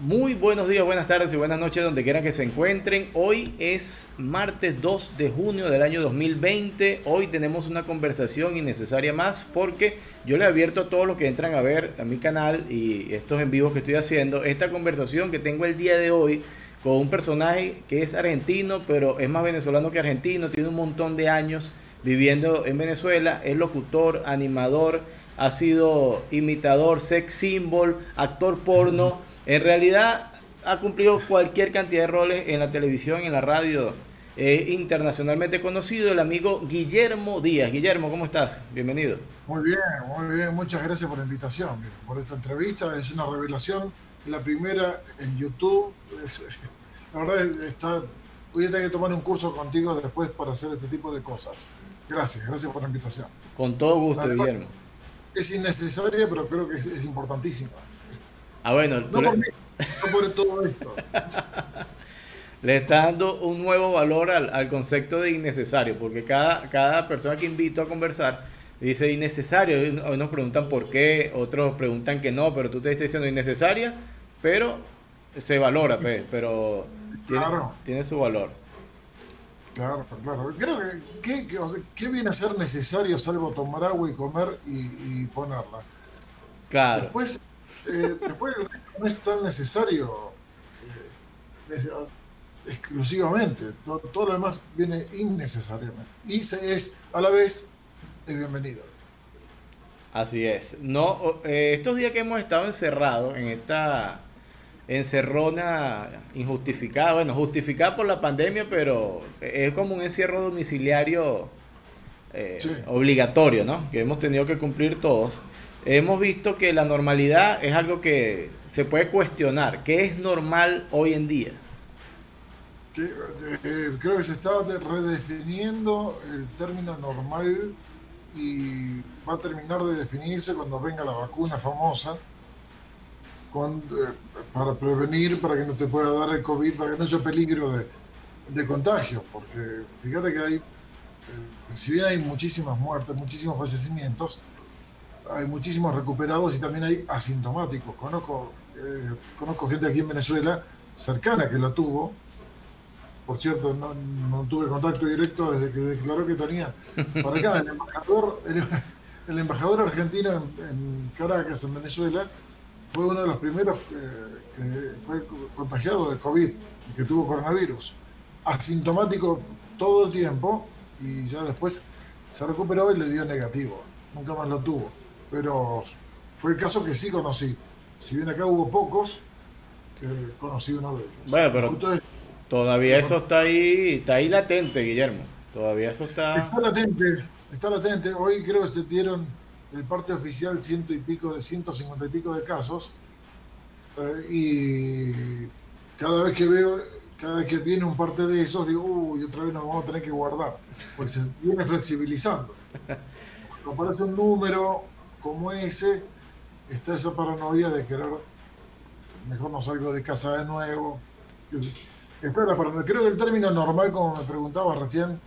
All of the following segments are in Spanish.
Muy buenos días, buenas tardes y buenas noches donde quieran que se encuentren. Hoy es martes 2 de junio del año 2020. Hoy tenemos una conversación innecesaria más porque yo le advierto a todos los que entran a ver a mi canal y estos en vivos que estoy haciendo, esta conversación que tengo el día de hoy con un personaje que es argentino, pero es más venezolano que argentino, tiene un montón de años viviendo en Venezuela, es locutor, animador, ha sido imitador, sex symbol, actor porno. En realidad ha cumplido cualquier cantidad de roles en la televisión, en la radio. Es internacionalmente conocido el amigo Guillermo Díaz. Guillermo, ¿cómo estás? Bienvenido. Muy bien, muy bien. Muchas gracias por la invitación, por esta entrevista. Es una revelación. La primera en YouTube. la verdad, está, voy a tener que tomar un curso contigo después para hacer este tipo de cosas. Gracias, gracias por la invitación. Con todo gusto, Guillermo. Es innecesaria, pero creo que es importantísima. Ah, bueno. No, por, todo esto. le está dando un nuevo valor al, concepto de innecesario, porque cada, cada persona que invito a conversar dice innecesario. Hoy nos preguntan por qué, otros preguntan que no, pero tú te estás diciendo innecesaria, pero se valora, pues, pero tiene, su valor. Claro, claro. Creo que, ¿qué viene a ser necesario salvo tomar agua y comer y, y ponerla? Claro. Después eh, después no es tan necesario eh, exclusivamente, todo, lo demás viene innecesariamente. Y se es a la vez es bienvenido. Así es. No, eh, estos días que hemos estado encerrados en esta encerrona injustificada, bueno, justificada por la pandemia, pero es como un encierro domiciliario obligatorio, ¿no? Que hemos tenido que cumplir todos hemos visto que la normalidad es algo que se puede cuestionar. ¿Qué es normal hoy en día? Eh, creo que se está redefiniendo el término normal y va a terminar de definirse cuando venga la vacuna famosa eh, para prevenir, para que no te pueda dar el COVID, para que no haya peligro de, contagio, porque fíjate que hay, eh, si bien hay muchísimas muertes, muchísimos fallecimientos, hay muchísimos recuperados y también hay asintomáticos. Conozco, eh, conozco gente aquí en Venezuela cercana que la tuvo. Por cierto, no, tuve contacto directo desde que declaró que tenía para acá. El embajador, el, embajador argentino en, Caracas, en Venezuela, fue uno de los primeros que, que fue contagiado de COVID, que tuvo coronavirus. Asintomático todo el tiempo y ya después se recuperó y le dio negativo. Nunca más lo tuvo pero fue el caso que sí conocí. Si bien acá hubo pocos, eh, conocí uno de ellos. Bueno, pero todavía eso está ahí, está ahí latente, Guillermo. Todavía eso está... Está latente, está latente. Hoy creo que se dieron el parte oficial ciento y pico de 150 y pico de casos. Eh, y cada vez que veo, cada vez que viene un parte de esos, digo, uy, otra vez nos vamos a tener que guardar. Porque se viene flexibilizando. Cuando aparece un número como ese, está esa paranoia de querer, mejor no salgo de casa de nuevo. Creo que el término normal, como me preguntaba recién,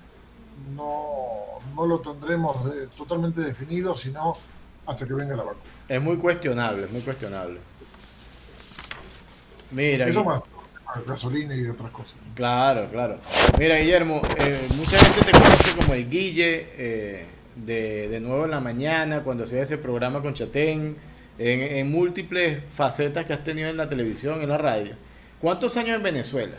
no, no lo tendremos totalmente definido, sino hasta que venga la vacuna. Es muy cuestionable, es muy cuestionable. Mira. Eso más, gasolina y otras cosas. Claro, claro. Mira, Guillermo, eh, mucha gente te conoce como el Guille. Eh, de, de nuevo en la mañana, cuando hacía ese programa con Chatén, en, múltiples facetas que has tenido en la televisión, en la radio. ¿Cuántos años en Venezuela?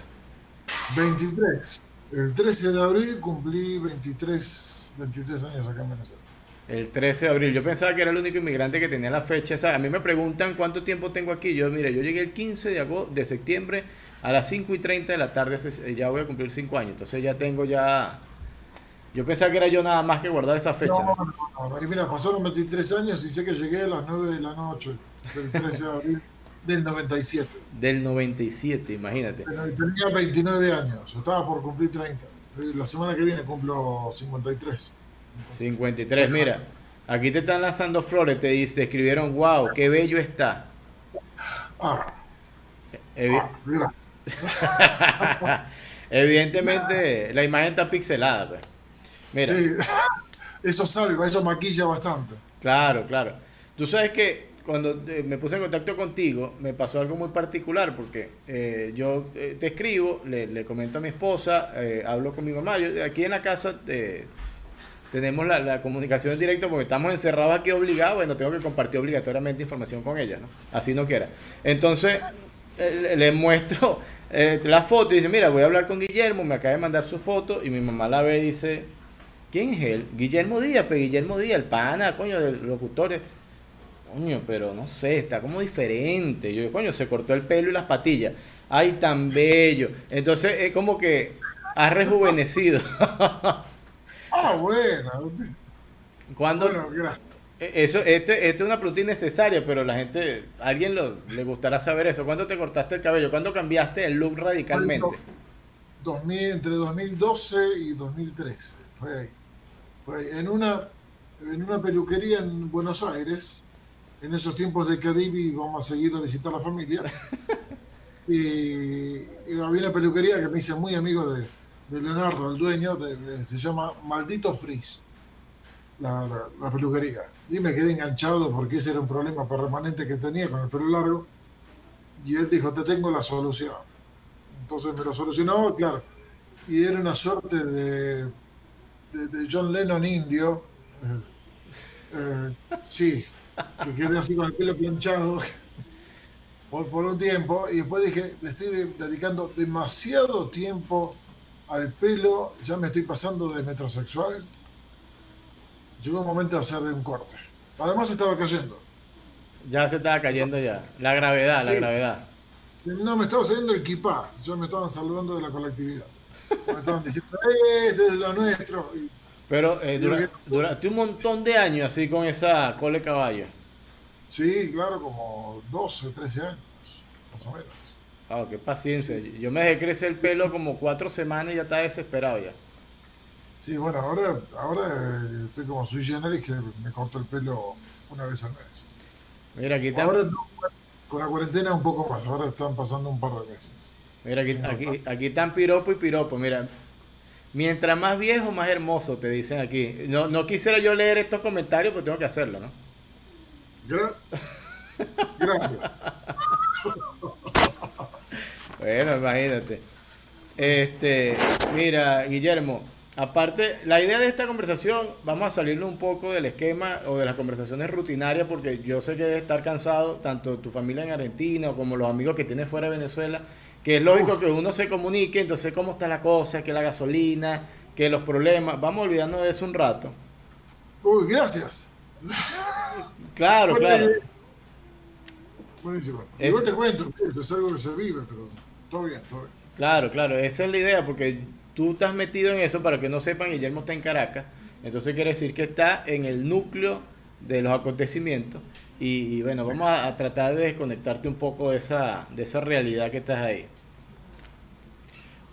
23. El 13 de abril cumplí 23, 23 años acá en Venezuela. El 13 de abril. Yo pensaba que era el único inmigrante que tenía la fecha. a mí me preguntan cuánto tiempo tengo aquí. Yo, mire, yo llegué el 15 de, agosto, de septiembre a las 5 y 30 de la tarde. Ya voy a cumplir 5 años. Entonces ya tengo ya yo pensaba que era yo nada más que guardar esa fecha. No, no, no. Mira, pasaron 23 años y sé que llegué a las 9 de la noche, del 13 de abril del 97. Del 97, imagínate. Tenía 29 años, estaba por cumplir 30. Eh, la semana que viene cumplo 53. 53, mira. Aquí te están lanzando flores, te dice, escribieron, wow, qué bello está. Ah, ah mira. Evidentemente, la imagen está pixelada, pues. Sí, eso salva, eso maquilla bastante. Claro, claro. Tú sabes que cuando eh, me puse en contacto contigo, me pasó algo muy particular porque eh, yo eh, te escribo, le, comento a mi esposa, hablo con mi mamá. Yo, aquí en la casa tenemos la, la, comunicación en directo porque estamos encerrados aquí obligados. Bueno, tengo que compartir obligatoriamente información con ella, ¿no? Así no quiera. Entonces, le muestro la foto y dice: Mira, voy a hablar con Guillermo. Me acaba de mandar su foto y mi mamá la ve y dice: ¿Quién es él? Guillermo Díaz, pero Guillermo Díaz, el pana, coño, del locutor. Coño, pero no sé, está como diferente. Yo, coño, se cortó el pelo y las patillas. Ay, tan bello. Entonces es como que ha rejuvenecido. ah, bueno. Cuando e, eso, este, este, es una pregunta innecesaria, pero la gente, a alguien le gustará saber eso. ¿Cuándo te cortaste el cabello? ¿Cuándo cambiaste el look radicalmente? 2000, entre 2012 y 2013. Fue ahí. Fue En una, en una peluquería en Buenos Aires en esos tiempos de Cadivi vamos a seguir a visitar la familia. y, había una peluquería que me hice muy amigo de, Leonardo, el dueño, se llama Maldito Frizz, la, peluquería. Y me quedé enganchado porque ese era un problema permanente que tenía con el pelo largo. Y él dijo, te tengo la solución. Entonces me lo solucionó, claro. Y era una suerte de, de, John Lennon indio. Eh, sí, que quedé así con el pelo planchado por, por un tiempo y después dije, le estoy dedicando demasiado tiempo al pelo, ya me estoy pasando de metrosexual. Llegó un momento de hacer un corte. Además estaba cayendo. Ya se estaba cayendo ya. La gravedad, la gravedad. No, me estaba saliendo el kipá. Ya me estaban saludando de la colectividad. Estaban diciendo, ¡Eh, ese es lo nuestro. Pero eh, duraste un montón de años así con esa cole caballo. Sí, claro, como 12, 13 años, más o menos. Ah, qué paciencia. Yo me dejé crecer el pelo como cuatro semanas y ya estaba desesperado ya. Sí, bueno, ahora, ahora eh, estoy como sui generis que me corto el pelo una vez al mes. Mira, aquí. Ahora con la cuarentena un poco más, ahora están pasando un par de meses. Mira, aquí, aquí, aquí están piropo y piropo. Mira, Mientras más viejo, más hermoso, te dicen aquí. No, no quisiera yo leer estos comentarios, pero tengo que hacerlo, ¿no? Gracias. bueno, imagínate. Este, mira, Guillermo, aparte, la idea de esta conversación, vamos a salirle un poco del esquema o de las conversaciones rutinarias, porque yo sé que debe estar cansado, tanto tu familia en Argentina como los amigos que tienes fuera de Venezuela que es lógico que uno se comunique, entonces cómo está la cosa, que la gasolina, que los problemas, vamos olvidando de eso un rato. Uy, gracias. Claro, claro. Buenísimo. Igual te cuento, es algo que se vive, pero todo bien, todo bien. Claro, claro, esa es la idea, porque tú estás metido en eso, para que no sepan, Guillermo está en Caracas, entonces quiere decir que está en el núcleo de los acontecimientos y, bueno, vamos a, tratar de desconectarte un poco de esa, de esa realidad que estás ahí.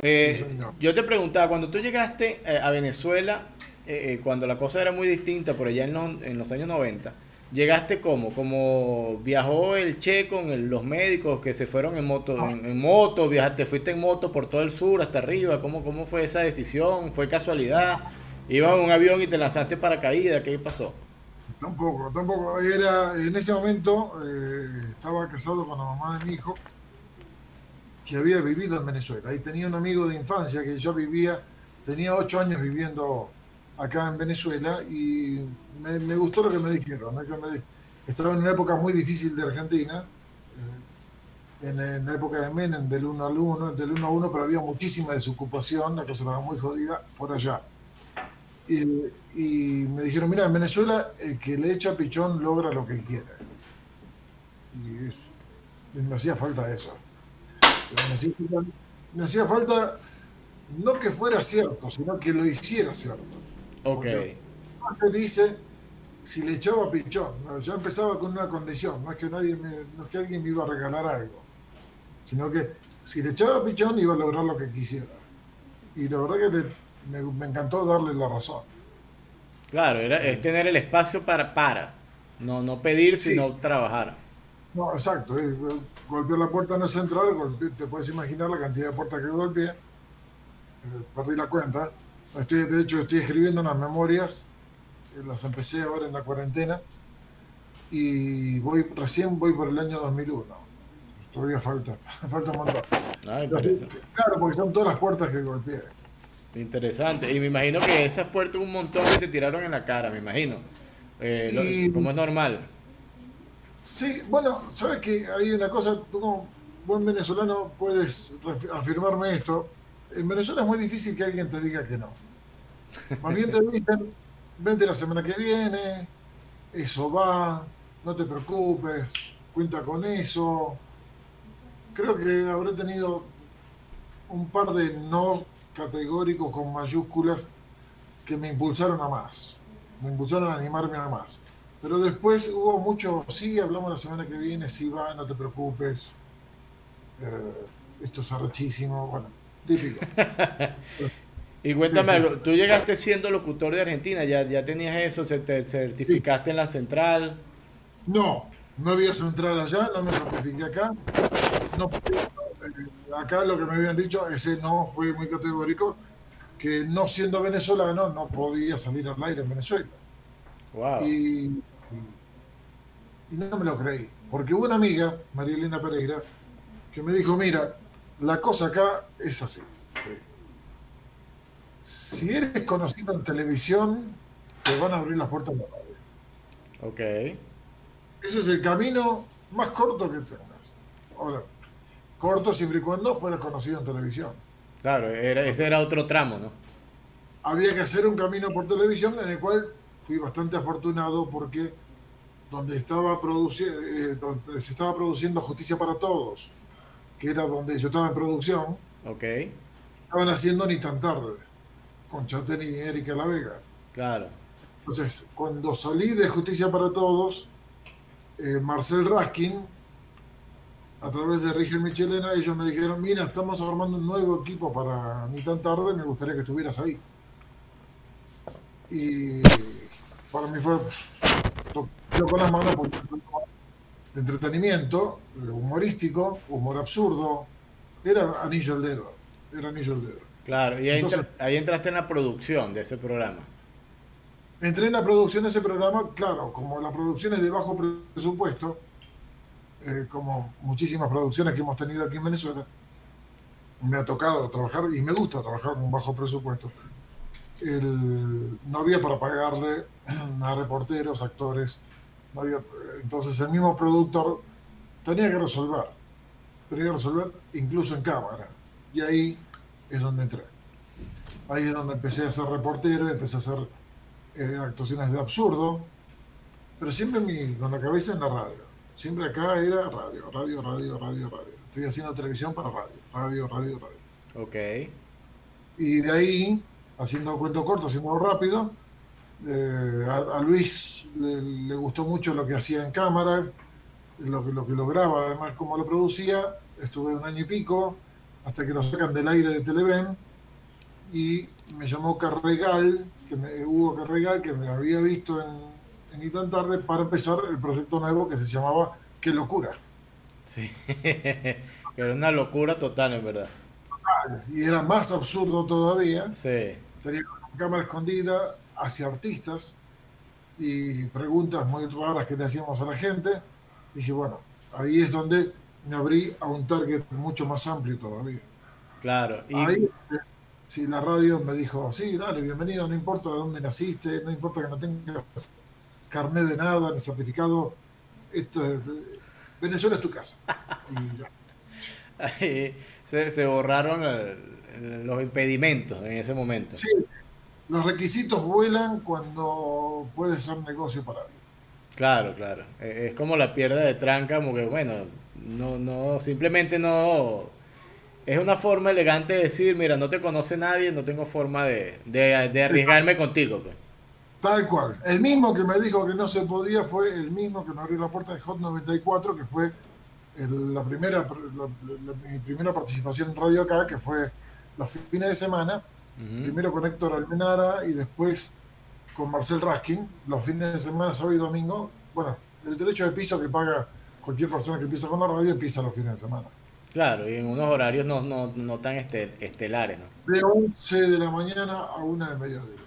Eh, yo te preguntaba, cuando tú llegaste eh, a Venezuela, eh, cuando la cosa era muy distinta, por allá en los, en los años 90, ¿llegaste cómo? ¿Como viajó el Che con los médicos que se fueron en moto? En, moto, viajaste, fuiste en moto por todo el sur hasta arriba, ¿cómo, cómo fue esa decisión? ¿Fue casualidad? ¿Ibas en un avión y te lanzaste para caída? ¿Qué pasó? Tampoco, tampoco. Era, en ese momento eh, estaba casado con la mamá de mi hijo, que había vivido en Venezuela. Y tenía un amigo de infancia que yo vivía, tenía ocho años viviendo acá en Venezuela y me, gustó lo que me dijeron. estaba en una época muy difícil de Argentina, eh, en, la época de Menem, del 1 al 1, del 1 a 1, pero había muchísima desocupación, la cosa estaba muy jodida por allá. Y, me dijeron, mira, en Venezuela el que le echa pichón logra lo que quiere. Y, me hacía falta eso. Me hacía, falta no que fuera cierto, sino que lo hiciera cierto. Ok. Se dice si le echaba pichón. Yo empezaba con una condición, no es que nadie me, no es que alguien me iba a regalar algo, sino que si le echaba pichón iba a lograr lo que quisiera. Y la verdad que me, encantó darle la razón. Claro, era, es tener el espacio para, para. No, no pedir, sino trabajar. No, exacto. golpear la puerta no es entrar, te puedes imaginar la cantidad de puertas que golpeé. Eh, perdí la cuenta. Estoy, de hecho, estoy escribiendo unas memorias, las empecé ahora en la cuarentena, y voy recién voy por el año 2001. Todavía falta, falta un montón. Ah, claro, porque son todas las puertas que golpeé. Interesante. Y me imagino que esas puertas un montón que te tiraron en la cara, me imagino. Eh, como es normal. Sí, bueno, sabes que hay una cosa, tú como buen venezolano puedes afirmarme esto. En Venezuela es muy difícil que alguien te diga que no. Más bien te dicen, vente la semana que viene, eso va, no te preocupes, cuenta con eso. Creo que habré tenido un par de no categóricos con mayúsculas que me impulsaron a más, me impulsaron a animarme a más. Pero después hubo mucho, sí, hablamos la semana que viene, sí va, no te preocupes, eh, esto es arrechísimo, bueno, típico. y cuéntame algo, tú llegaste siendo locutor de Argentina, ya, ya tenías eso, ¿Se te certificaste en la central. No, no había central allá, no me certifiqué acá. No, acá lo que me habían dicho, ese no fue muy categórico, que no siendo venezolano no podía salir al aire en Venezuela. Y, y, no me lo creí, porque hubo una amiga, María Elena Pereira, que me dijo, mira, la cosa acá es así. Si eres conocido en televisión, te van a abrir las puertas de la radio. Ok. Ese es el camino más corto que tengas. Ahora, corto siempre y cuando fueras conocido en televisión. Claro, ese era otro tramo, ¿no? Había que hacer un camino por televisión en el cual fui bastante afortunado porque donde, estaba eh, donde se estaba produciendo Justicia para Todos, que era donde yo estaba en producción, okay. estaban haciendo Ni tan tarde, con Chatén y Erika La Vega. Claro. Entonces, cuando salí de Justicia para Todos, eh, Marcel Raskin, a través de Rigel Michelena, ellos me dijeron, mira, estamos formando un nuevo equipo para Ni tan tarde, me gustaría que estuvieras ahí. Y para mí fue con las manos de entretenimiento, humorístico, humor absurdo, era anillo al dedo, era anillo al dedo. Claro, y ahí, ahí entraste en la producción de ese programa. Entré en la producción de ese programa, claro, como la producción es de bajo presupuesto, eh, como muchísimas producciones que hemos tenido aquí en Venezuela, me ha tocado trabajar y me gusta trabajar con bajo presupuesto. no había para pagarle a reporteros, actores, no había, entonces el mismo productor tenía que resolver, tenía que resolver incluso en cámara. Y ahí es donde entré. Ahí es donde empecé a ser reportero, empecé a hacer eh, actuaciones de absurdo, pero siempre mi, con la cabeza en la radio. Siempre acá era radio, radio, radio, radio, radio. Estoy haciendo televisión para radio, radio, radio, radio. Ok. Y de ahí, haciendo cuento corto, haciendo rápido, eh, a, Luis le, gustó mucho lo que hacía en cámara, lo que, lo que lograba, además cómo lo producía. Estuve un año y pico hasta que lo sacan del aire de Televen y me llamó Carregal, que me, Hugo Carregal, que me había visto en Ni tan tarde para empezar el proyecto nuevo que se llamaba Qué locura. Sí, pero una locura total, en verdad. Y era más absurdo todavía. Sí. Tenía una cámara escondida hacia artistas y preguntas muy raras que le hacíamos a la gente. Dije, bueno, ahí es donde me abrí a un target mucho más amplio todavía. Claro. Y... Ahí si la radio me dijo, sí, dale, bienvenido, no importa de dónde naciste, no importa que no tengas carnet de nada, ni certificado, esto Venezuela es tu casa. Y se, borraron los impedimentos en ese momento. Sí, los requisitos vuelan cuando puedes ser negocio para alguien. Claro, claro. Es como la pierda de tranca, como que, bueno, no, no, simplemente no es una forma elegante de decir, mira, no te conoce nadie, no tengo forma de, de, arriesgarme contigo. Pues. Tal cual. El mismo que me dijo que no se podía fue el mismo que me abrió la puerta de Hot 94, que fue la, primera, mi primera participación en radio acá, que fue los fines de semana. Primero con Héctor Almenara y después con Marcel Raskin, los fines de semana, sábado y domingo. Bueno, el derecho de piso que paga cualquier persona que empieza con la radio empieza los fines de semana. Claro, y en unos horarios no, no, no tan estelares, ¿no? De 11 de la mañana a 1 del mediodía.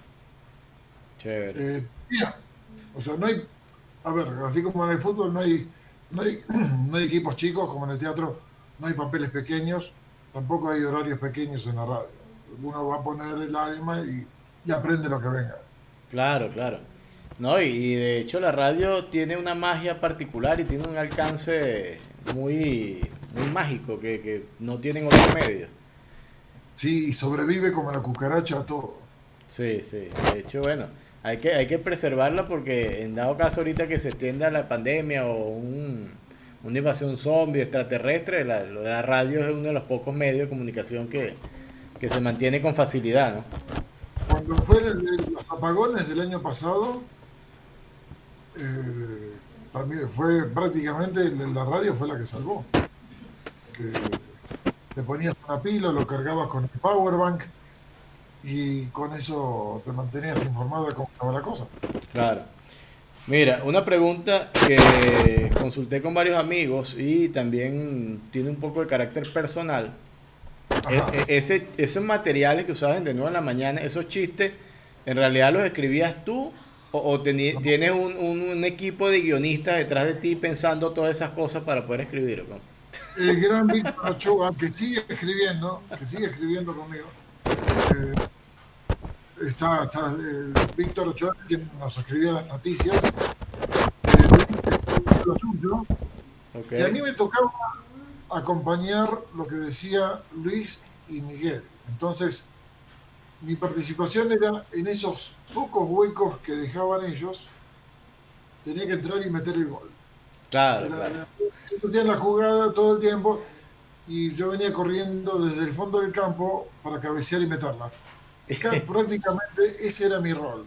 Chévere. Eh, o sea, no hay, a ver, así como en el fútbol no hay, no hay, no hay equipos chicos, como en el teatro no hay papeles pequeños, tampoco hay horarios pequeños en la radio. Uno va a poner el alma y, y aprende lo que venga. Claro, claro. No, y, y de hecho la radio tiene una magia particular y tiene un alcance muy, muy mágico que, que no tienen otros medios. Sí, y sobrevive como la cucaracha a todo. Sí, sí. De hecho, bueno, hay que, hay que preservarla porque en dado caso ahorita que se extienda la pandemia o un, una invasión zombie extraterrestre, la, la radio es uno de los pocos medios de comunicación que, que se mantiene con facilidad, ¿no? Cuando fueron los apagones del año pasado, eh, también fue prácticamente la radio fue la que salvó. Que te ponías una pila, lo cargabas con el powerbank y con eso te mantenías informado de cómo estaba la cosa. Claro. Mira, una pregunta que consulté con varios amigos y también tiene un poco de carácter personal. E- e- ese, esos materiales que usaban de nuevo en la mañana, esos chistes, ¿en realidad los escribías tú o, o teni- tienes un, un- un equipo de guionistas detrás de ti pensando todas esas cosas para poder escribir? ¿no? El gran Víctor Ochoa, que sigue escribiendo, que sigue escribiendo conmigo, eh, está, está el Víctor Ochoa, quien nos escribía las noticias, eh, lo suyo, y a mí me tocaba acompañar lo que decía Luis y Miguel. Entonces, mi participación era en esos pocos huecos que dejaban ellos, tenía que entrar y meter el gol. Claro, Era- claro. la jugada todo el tiempo y yo venía corriendo desde el fondo del campo para cabecear y meterla. Ca- Prácticamente ese era mi rol.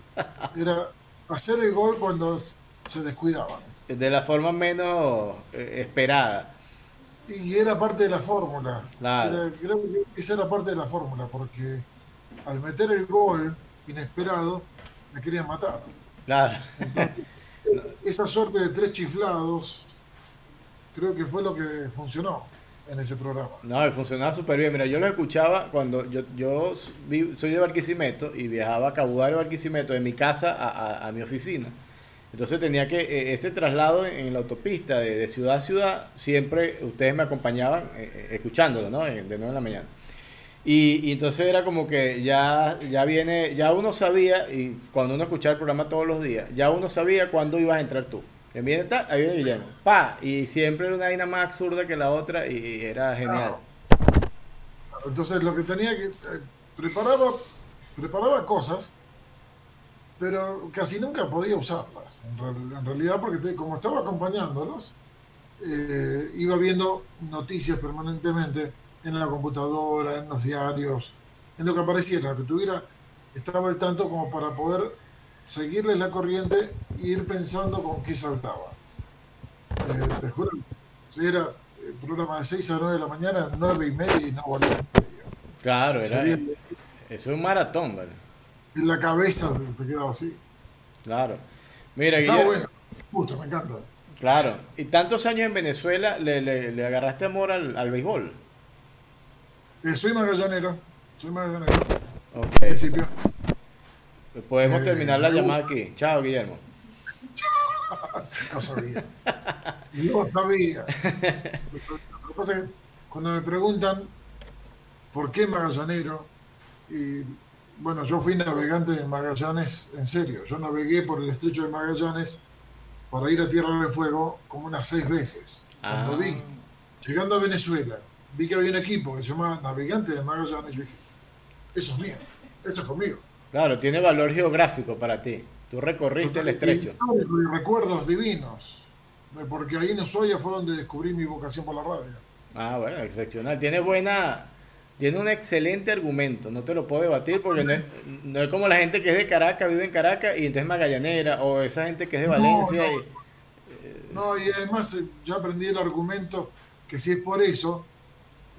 Era hacer el gol cuando se descuidaban. De la forma menos eh, esperada. Y era parte de la fórmula. Claro. Era- creo que esa era parte de la fórmula, porque al meter el gol inesperado, me querían matar. Claro. Esa suerte de tres chiflados, creo que fue lo que funcionó en ese programa. No, funcionaba súper bien. Mira, yo lo escuchaba cuando yo, yo soy de Barquisimeto y viajaba a Cabudario Barquisimeto de mi casa a, mi oficina. Entonces tenía que, eh, ese traslado en, la autopista de, de ciudad a ciudad, siempre ustedes me acompañaban eh, eh, escuchándolo, ¿no? De nuevo en la mañana. Y, y entonces era como que ya, ya viene, ya uno sabía, y cuando uno escuchaba el programa todos los días, ya uno sabía cuándo ibas a entrar tú. Viene tal, ahí viene Guillermo. Pa, y siempre era una vaina más absurda que la otra y era genial. Entonces lo que tenía que... eh, preparaba, preparaba cosas, pero casi nunca podía usarlas, en, real- en realidad, porque como estaba acompañándolos, eh, iba viendo noticias permanentemente en la computadora, en los diarios, en lo que apareciera, que tuviera, estaba al tanto como para poder seguirle la corriente e ir pensando con qué saltaba. Eh, te juro, si era el programa de 6 a 9 de la mañana, 9 y media y no volvía a media. Claro, era, Salía eso es un maratón, ¿vale? en la cabeza, te quedaba así. Claro. Mira, Está Guillermo, bueno, justo, me encanta. claro. Y tantos años en Venezuela, le, le- le agarraste amor al, al béisbol. Eh, soy magallanero, soy magallanero, al Ok. principio. Podemos Eh, terminar la me llamada aquí. Chao, Guillermo. No sabía. No sabía. Lo que pasa es que cuando me preguntan por qué magallanero, y bueno, yo fui navegante en Magallanes, en serio, yo navegué por el estrecho de Magallanes para ir a Tierra del Fuego como unas seis veces. Cuando Ah. vi, llegando a Venezuela, vi que había un equipo que se llamaba Navegante de Magallanes, y dije, eso es mío, eso es conmigo. Claro, tiene valor geográfico para ti. Tú recorriste el estrecho. Recuerdos divinos, porque ahí en Ushuaia fue donde descubrí mi vocación por la radio. Ah, bueno, excepcional. Tiene buena, tiene un excelente argumento. No te lo puedo debatir porque no es, no es como la gente que es de Caracas, vive en Caracas y entonces es magallanera, o esa gente que es de Valencia. no. y- No, y además eh, yo aprendí el argumento que si es por eso,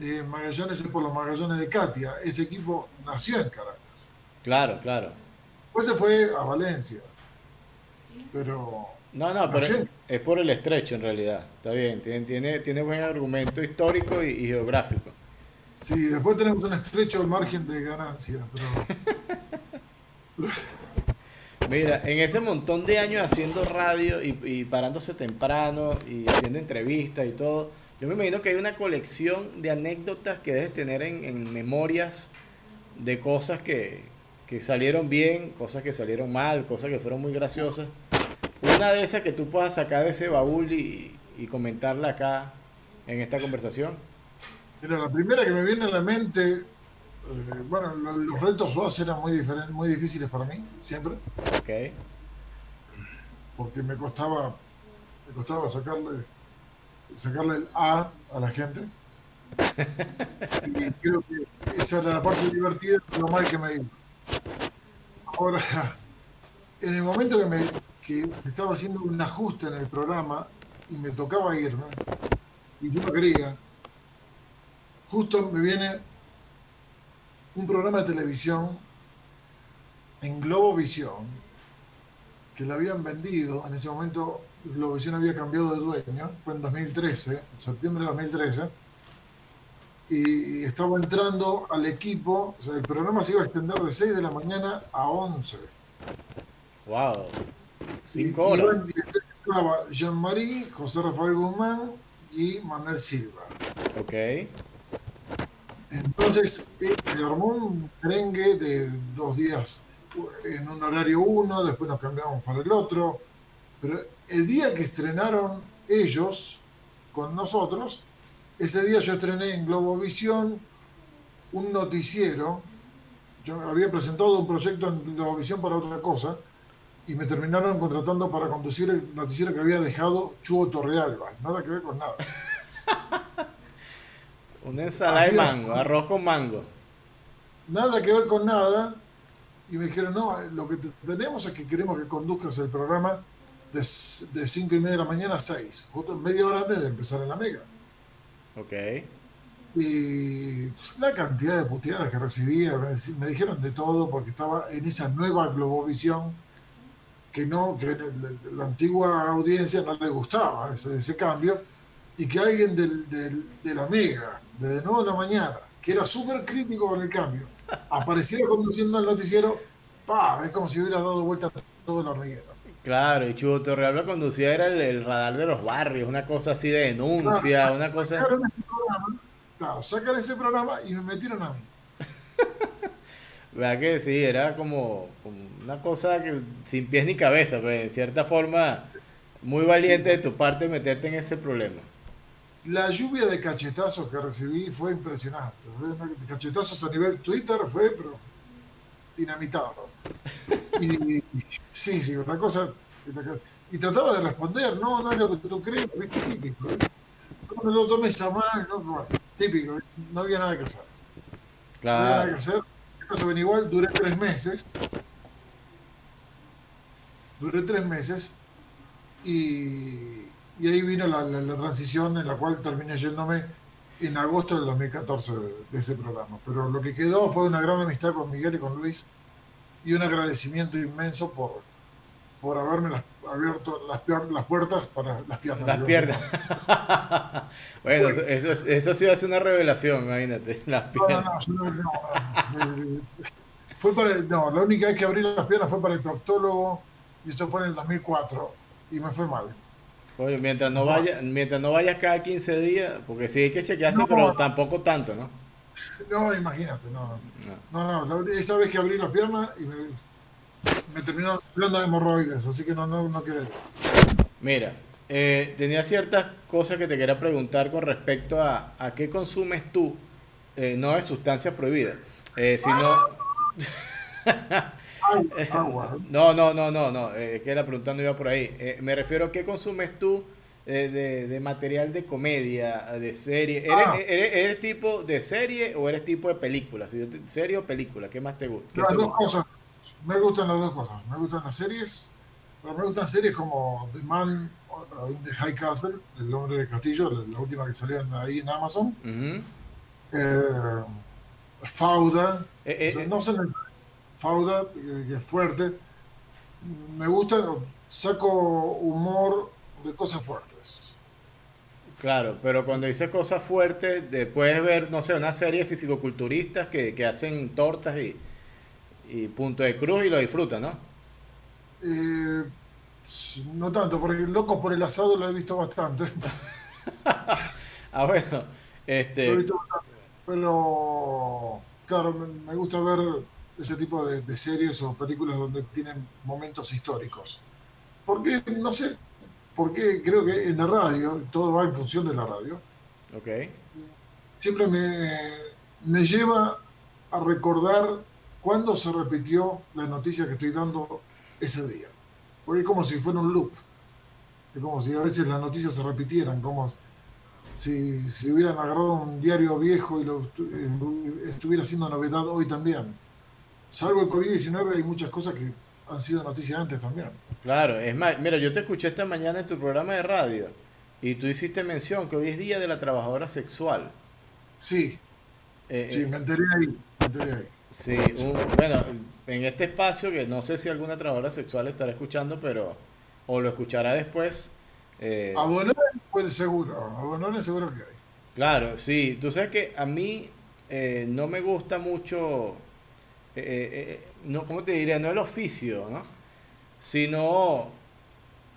eh, Magallanes es por los Magallanes de Katia. Ese equipo nació en Caracas. Claro, claro. Después se fue a Valencia. Pero No, no, pero es, por el estrecho en realidad. Está bien, tiene, tiene, tiene buen argumento histórico y, y geográfico. sí, después tenemos un estrecho margen de ganancia. Pero Mira, en ese montón de años haciendo radio y, parándose temprano y haciendo entrevistas y todo, yo me imagino que hay una colección de anécdotas que debes tener en, memorias de cosas que, que, salieron bien, cosas que salieron mal, cosas que fueron muy graciosas. Una de esas que tú puedas sacar de ese baúl y, y comentarla acá en esta conversación. Mira, la primera que me viene a la mente eh, bueno, los retos SOAS eran muy, diferentes, muy difíciles para mí, siempre. Ok. Porque me costaba, me costaba sacarle, sacarle el A a la gente. y creo que esa era la parte divertida lo mal que me iba. Ahora, en el momento que, me, que estaba haciendo un ajuste en el programa y me tocaba irme, y yo no quería, justo me viene un programa de televisión en Globovisión, que le habían vendido, en ese momento Globovisión había cambiado de dueño, fue en 2013, septiembre de 2013, y estaba entrando al equipo, o sea, el programa se iba a extender de 6 de la mañana a 11. ¡Wow! Cinco horas. Estaba Jean-Marie, José Rafael Guzmán y Manuel Silva. Ok. Entonces, eh, se armó un merengue de dos días en un horario uno, después nos cambiamos para el otro. Pero el día que estrenaron ellos con nosotros, ese día yo estrené en Globovisión un noticiero. Yo había presentado un proyecto en Globovisión para otra cosa y me terminaron contratando para conducir el noticiero que había dejado Chuo Torrealba. Nada que ver con nada. Una ensalada de mango, arroz con mango. Nada que ver con nada. Y me dijeron, no, lo que tenemos es que queremos que conduzcas el programa de 5 y media de la mañana a 6, justo media hora antes de empezar en la mega. Ok. Y pues, la cantidad de puteadas que recibía, me, dijeron de todo porque estaba en esa nueva globovisión que no, que la, antigua audiencia no le gustaba ese, cambio y que alguien del, de la mega 9 de la mañana, que era súper crítico con el cambio, apareciera conduciendo el noticiero, pa, es como si hubiera dado vuelta todo el hormiguero. Claro, y Chubo Torrealba conducía era el, radar de los barrios, una cosa así de denuncia, una cosa... claro, sacan ese programa y me metieron a mí. ¿Verdad que sí? Era como, una cosa que sin pies ni cabeza, pues en cierta forma muy valiente de tu parte meterte en ese problema. La lluvia de cachetazos que recibí fue impresionante. Cachetazos a nivel Twitter fue, pero dinamitado. Y, sí, sí, una cosa. Y trataba de responder, no, no es lo que tú crees, es que típico. ¿eh? No lo tomes a mal, no, típico, no había nada que hacer. Claro. No había nada que hacer. Eso ven igual, duré tres meses. Duré tres meses y y ahí vino la, transición en la cual terminé yéndome en agosto del 2014 de, ese programa. Pero lo que quedó fue una gran amistad con Miguel y con Luis y un agradecimiento inmenso por, por haberme abierto las, las, puertas para las piernas. Las piernas. bueno, eso, eso, sí hace una revelación, imagínate. Las piernas. No, no, no, fue para, no, la única vez que abrí las piernas fue para el proctólogo y eso fue en el 2004 y me fue mal. Oye, mientras no vaya, mientras no vayas cada 15 días, porque sí hay que chequearse, pero tampoco tanto, ¿no? No, imagínate, no. No, no, esa vez que abrí las piernas y me, me terminó hablando de hemorroides, así que no, no, no quedé. Mira, eh, tenía ciertas cosas que te quería preguntar con respecto a, a qué consumes tú, eh, no de sustancias prohibidas, eh, sino... No, no, no, no, no, eh, que la pregunta no iba por ahí. Eh, me refiero a qué consumes tú eh, de, material de comedia, de serie. Ah. ¿Eres, tipo de serie o eres tipo de película? ¿Serie o película? ¿Qué más te gusta? Las dos cosas. Me gustan las dos cosas. Me gustan las series, pero me gustan series como The Man the High Castle, El hombre de castillo, la, última que salían ahí en Amazon. Fauda. no sé Fauda, que es fuerte. Me gusta, saco humor de cosas fuertes. Claro, pero cuando dices cosas fuertes, puedes ver, no sé, una serie de fisicoculturistas que, que hacen tortas y, y punto de cruz y lo disfrutan, ¿no? Eh, no tanto, porque Locos por el asado lo he visto bastante. ah, bueno. Este... Lo he visto bastante. Pero, claro, me, gusta ver ese tipo de, de, series o películas donde tienen momentos históricos. Porque, no sé, porque creo que en la radio, todo va en función de la radio. Ok. Siempre me, me lleva a recordar cuándo se repitió la noticia que estoy dando ese día. Porque es como si fuera un loop. Es como si a veces las noticias se repitieran, como si, si hubieran agarrado un diario viejo y lo eh, estuviera haciendo novedad hoy también. Salvo el COVID-19 hay muchas cosas que han sido noticias antes también. Claro, es más, mira, yo te escuché esta mañana en tu programa de radio y tú hiciste mención que hoy es Día de la Trabajadora Sexual. Sí, eh, sí, eh, me enteré ahí, me enteré ahí. Sí, bueno, en este espacio, que no sé si alguna trabajadora sexual estará escuchando, pero o lo escuchará después. Eh, pues seguro, abonones seguro que hay. Claro, sí, tú sabes que a mí eh, no me gusta mucho, eh, no, ¿cómo te diría? No el oficio, ¿no? Sino,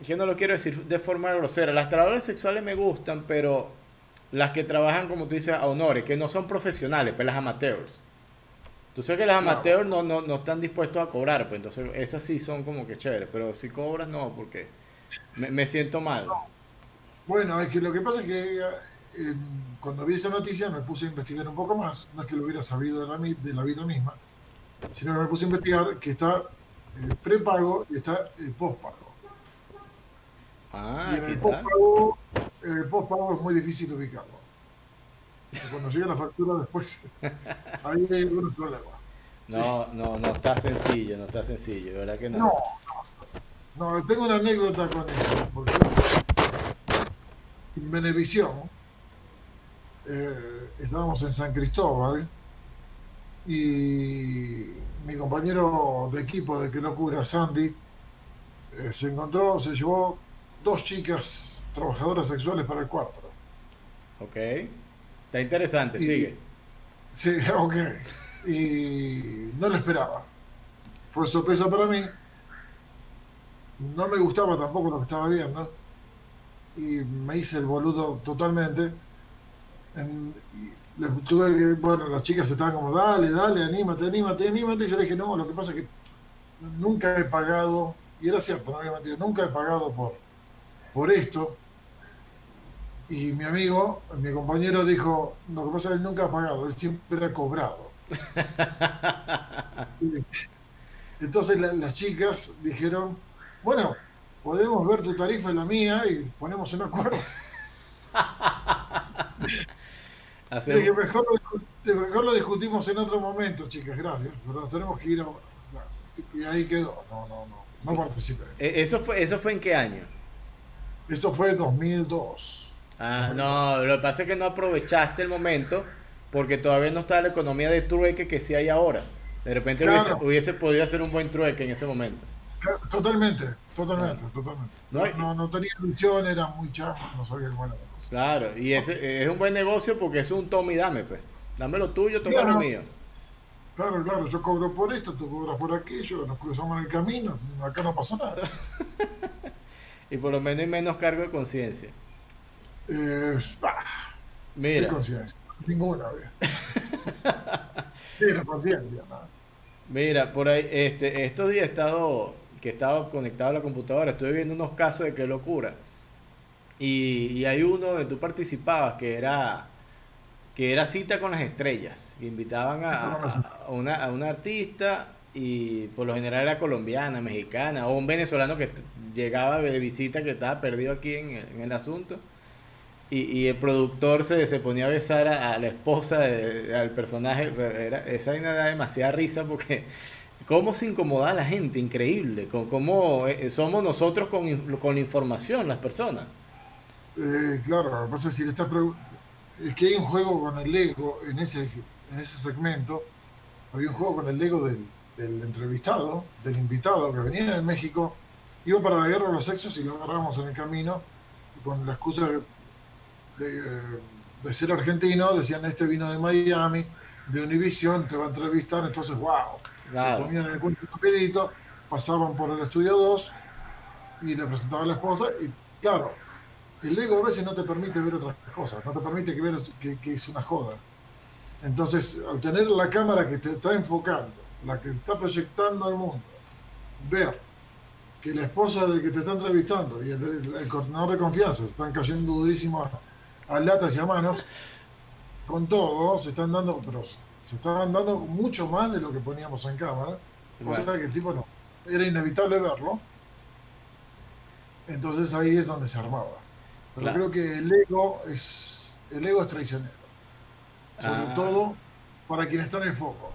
que no lo quiero decir de forma grosera, las trabajadoras sexuales me gustan, pero las que trabajan, como tú dices, a honores, que no son profesionales, pues las amateurs Tú sabes que los amateurs no, no, no, están dispuestos a cobrar, pues entonces esas sí son como que chéveres, pero si cobras no, porque me, siento mal. Bueno, es que lo que pasa es que eh, cuando vi esa noticia me puse a investigar un poco más, no es que lo hubiera sabido de la, de la vida misma, sino que me puse a investigar que está el prepago y está el postpago. Ah, y en el postpago, el postpago es muy difícil ubicarlo. Cuando llega la factura después, ahí hay algunos problemas. No, no, no está sencillo, no está sencillo, ¿verdad que no? No, no, tengo una anécdota con eso, porque en Venevisión eh, estábamos en San Cristóbal y mi compañero de equipo de Qué Locura, Sandy, eh, se encontró, se llevó dos chicas trabajadoras sexuales para el cuarto. Ok. Está interesante, sigue. Sí, ok. Y no lo esperaba. Fue sorpresa para mí. No me gustaba tampoco lo que estaba viendo. Y me hice el boludo totalmente. Que, bueno, las chicas estaban como, dale, dale, anímate, anímate, anímate. Y yo le dije, no, lo que pasa es que nunca he pagado, y era cierto, no había mentido, nunca he pagado por, por esto y mi amigo, mi compañero dijo, lo que pasa es que él nunca ha pagado, él siempre ha cobrado. Entonces las chicas dijeron, bueno, podemos ver tu tarifa y la mía y ponemos un acuerdo. mejor, mejor, lo discutimos en otro momento, chicas, gracias, pero nos tenemos que ir ahora. Y ahí quedó, no, no, no, no participé. ¿E-, ¿Eso fue, ¿Eso fue en qué año? Eso fue en 2002. Ah, no, lo que pasa es que no aprovechaste el momento porque todavía no está la economía de trueque que sí hay ahora. De repente hubiese, podido hacer un buen trueque en ese momento. Totalmente, totalmente, totalmente. No, no, tenía ilusión, era muy chamo, no sabía el bueno. Claro, y ese es un buen negocio porque es un tome y dame, pues. Dame lo tuyo, toma lo mío. Claro, claro, yo cobro por esto, tú cobras por aquello, nos cruzamos en el camino, acá no pasó nada. y por lo menos hay menos cargo de conciencia. Eh, ah, Mira. conciencia? Ninguna. Cero conciencia. Mira, por ahí, este, estos días he estado, que estaba conectado a la computadora, estuve viendo unos casos de qué locura. Y, hay uno donde tú participabas que era que era cita con las estrellas. invitaban a, una, a una artista y por lo general era colombiana, mexicana o un venezolano que llegaba de visita que estaba perdido aquí en en el asunto y, el productor se, se, ponía a besar a, la esposa al personaje. Era, esa vaina da demasiada risa porque cómo se incomoda a la gente, increíble. Cómo, eh, somos nosotros con, con información, las personas. Eh, claro, lo que pasa es, es que hay un juego con el ego en ese, en ese segmento. Había un juego con el ego del, del entrevistado, del invitado que venía de México. Iba para la guerra de los sexos y lo agarramos en el camino con la excusa de de, ser argentino, decían, este vino de Miami, de Univision, te va a entrevistar, entonces, wow, se comían el cuento rapidito, pasaban por el estudio 2 y le presentaba a la esposa. Y claro, el ego a veces no te permite ver otras cosas, no te permite que ver que, que es una joda. Entonces, al tener la cámara que te está enfocando, la que está proyectando al mundo, ver que la esposa del que te está entrevistando y el, coordinador de confianza se están cayendo durísimo a, latas y a manos, con todo, se están dando, pero se estaban dando mucho más de lo que poníamos en cámara, cosa que el tipo no. Era inevitable verlo. Entonces ahí es donde se armaba. Pero creo que el ego es el ego es traicionero. Sobre ah. todo para quien está en el foco.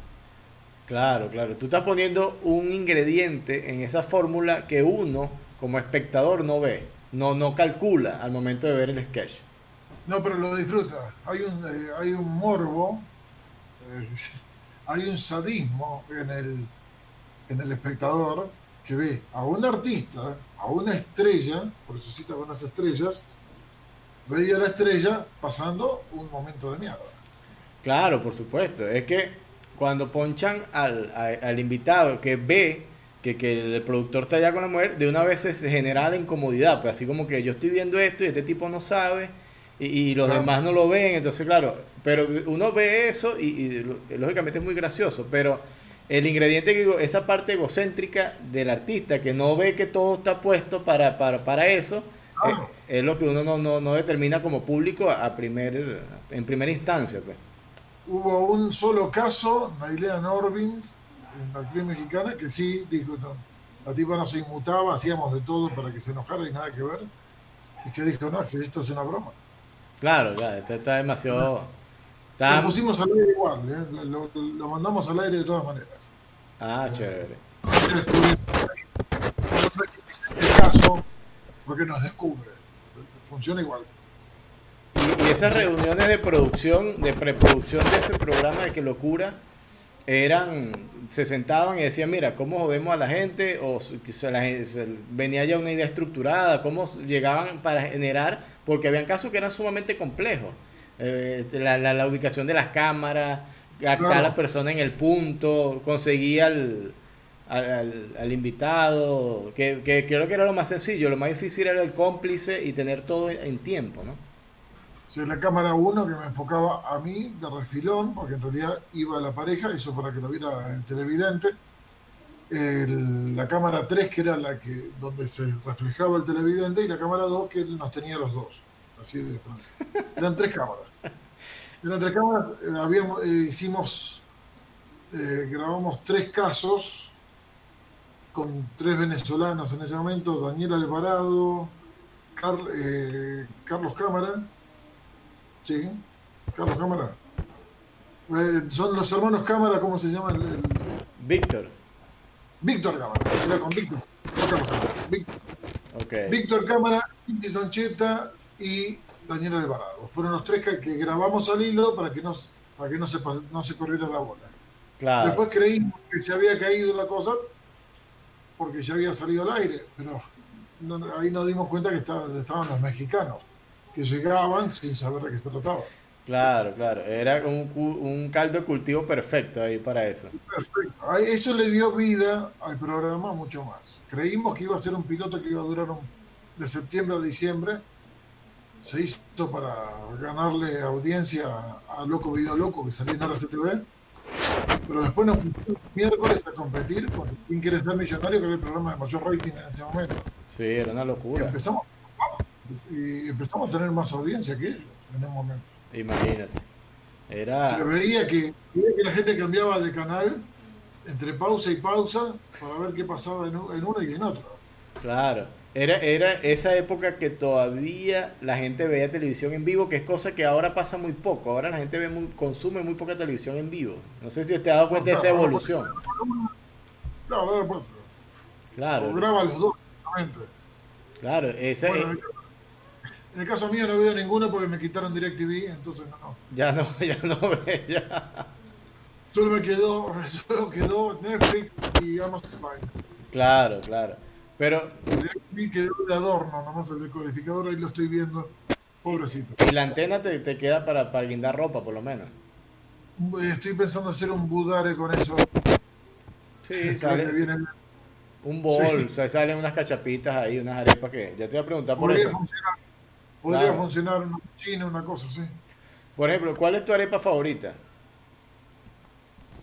Claro, claro. Tú estás poniendo un ingrediente en esa fórmula que uno, como espectador, no ve, no, no calcula al momento de ver el sketch. No, pero lo disfruta. Hay un, eh, hay un morbo, hay un sadismo en el, en el espectador que ve a un artista, a una estrella, por eso cita buenas estrellas, veía a la estrella pasando un momento de mierda. Claro, por supuesto. Es que cuando ponchan al, invitado que ve que, el productor está allá con la mujer, de una vez se genera la incomodidad, pues así como que yo estoy viendo esto y este tipo no sabe y, los demás no lo ven, entonces claro, pero uno ve eso y, lógicamente es muy gracioso, pero el ingrediente que esa parte egocéntrica del artista que no ve que todo está puesto para, para, eso, es, lo que uno no, no, determina como público a primer, en primera instancia. Pues. Hubo un solo caso, Nailea Norvind, en la actriz mexicana, que sí dijo, no, la tipa no se inmutaba, hacíamos de todo para que se enojara y nada que ver. Y que dijo, no, que esto es una broma. Claro, ya, esto está demasiado... Lo pusimos al aire igual, ¿eh? lo, mandamos al aire de todas maneras. Ah, chévere. El caso, porque nos descubre. Funciona igual. Y, esas reuniones de producción, de preproducción de ese programa de Que Locura, eran, se sentaban y decían, mira, ¿cómo jodemos a la gente? O se venía ya una idea estructurada, ¿cómo llegaban para generar? Porque habían casos que eran sumamente complejos. Eh, la, la, ubicación de las cámaras, acá la persona en el punto, conseguía al, al, invitado, que, que creo que era lo más sencillo, lo más difícil era el cómplice y tener todo en tiempo, ¿no? Sí, la cámara 1 que me enfocaba a mí de refilón, porque en realidad iba a la pareja, eso para que lo viera el televidente. La cámara 3 que era la que donde se reflejaba el televidente y la cámara 2 que nos tenía los dos, así de frente. Eran tres cámaras. Eran tres cámaras, eh, habíamos, eh, hicimos, eh, grabamos tres casos con tres venezolanos en ese momento, Daniel Alvarado, Carlos Cámara Sí, Carlos Cámara. Son los hermanos Cámara, ¿cómo se llama? El, Víctor. Víctor Cámara, era con Víctor. Víctor. Okay. Víctor Cámara, Inti Sancheta y Daniel Alvarado. Fueron los tres que, grabamos al hilo para que, no, para que no, se, no se corriera la bola. Claro. Después creímos que se había caído la cosa porque ya había salido al aire, pero ahí nos dimos cuenta que estaban los mexicanos que llegaban sin saber de qué se trataba. Claro, claro, era un, un caldo de cultivo perfecto ahí para eso. Perfecto, eso le dio vida al programa mucho más. Creímos que iba a ser un piloto que iba a durar de septiembre a diciembre. Se hizo para ganarle audiencia a Loco Video Loco que salió en RCTV. Pero después nos pusimos miércoles a competir con ¿Quién quiere ser millonario? que era el programa de mayor rating en ese momento. Sí, era una locura. empezamos y empezamos a tener más audiencia que ellos en un momento. Imagínate. Era... Se veía que, que la gente cambiaba de canal entre pausa y pausa para ver qué pasaba en, uno y en otro. Claro. Era, era esa época que todavía la gente veía televisión en vivo, que es cosa que ahora pasa muy poco. Ahora la gente ve muy, consume muy poca televisión en vivo. No sé si te has dado cuenta de esa evolución. Claro, claro. graba los dos, Claro, esa es en el caso mío no veo ninguno porque me quitaron DirecTV, entonces no. Ya no, ya no ve, ya. Solo me quedó, solo quedó Netflix y Amazon Prime. Claro, claro. Pero. DirecTV quedó de adorno, nomás el decodificador, ahí lo estoy viendo. Pobrecito. Y la antena te, te queda para, para guindar ropa, por lo menos. Estoy pensando hacer un budare con eso. Sí, sale, un bol, o sea, salen unas cachapitas ahí, unas arepas que ya te voy a preguntar por eso. funcionar, podría funcionar una china, una cosa así. Por ejemplo, ¿cuál es tu arepa favorita?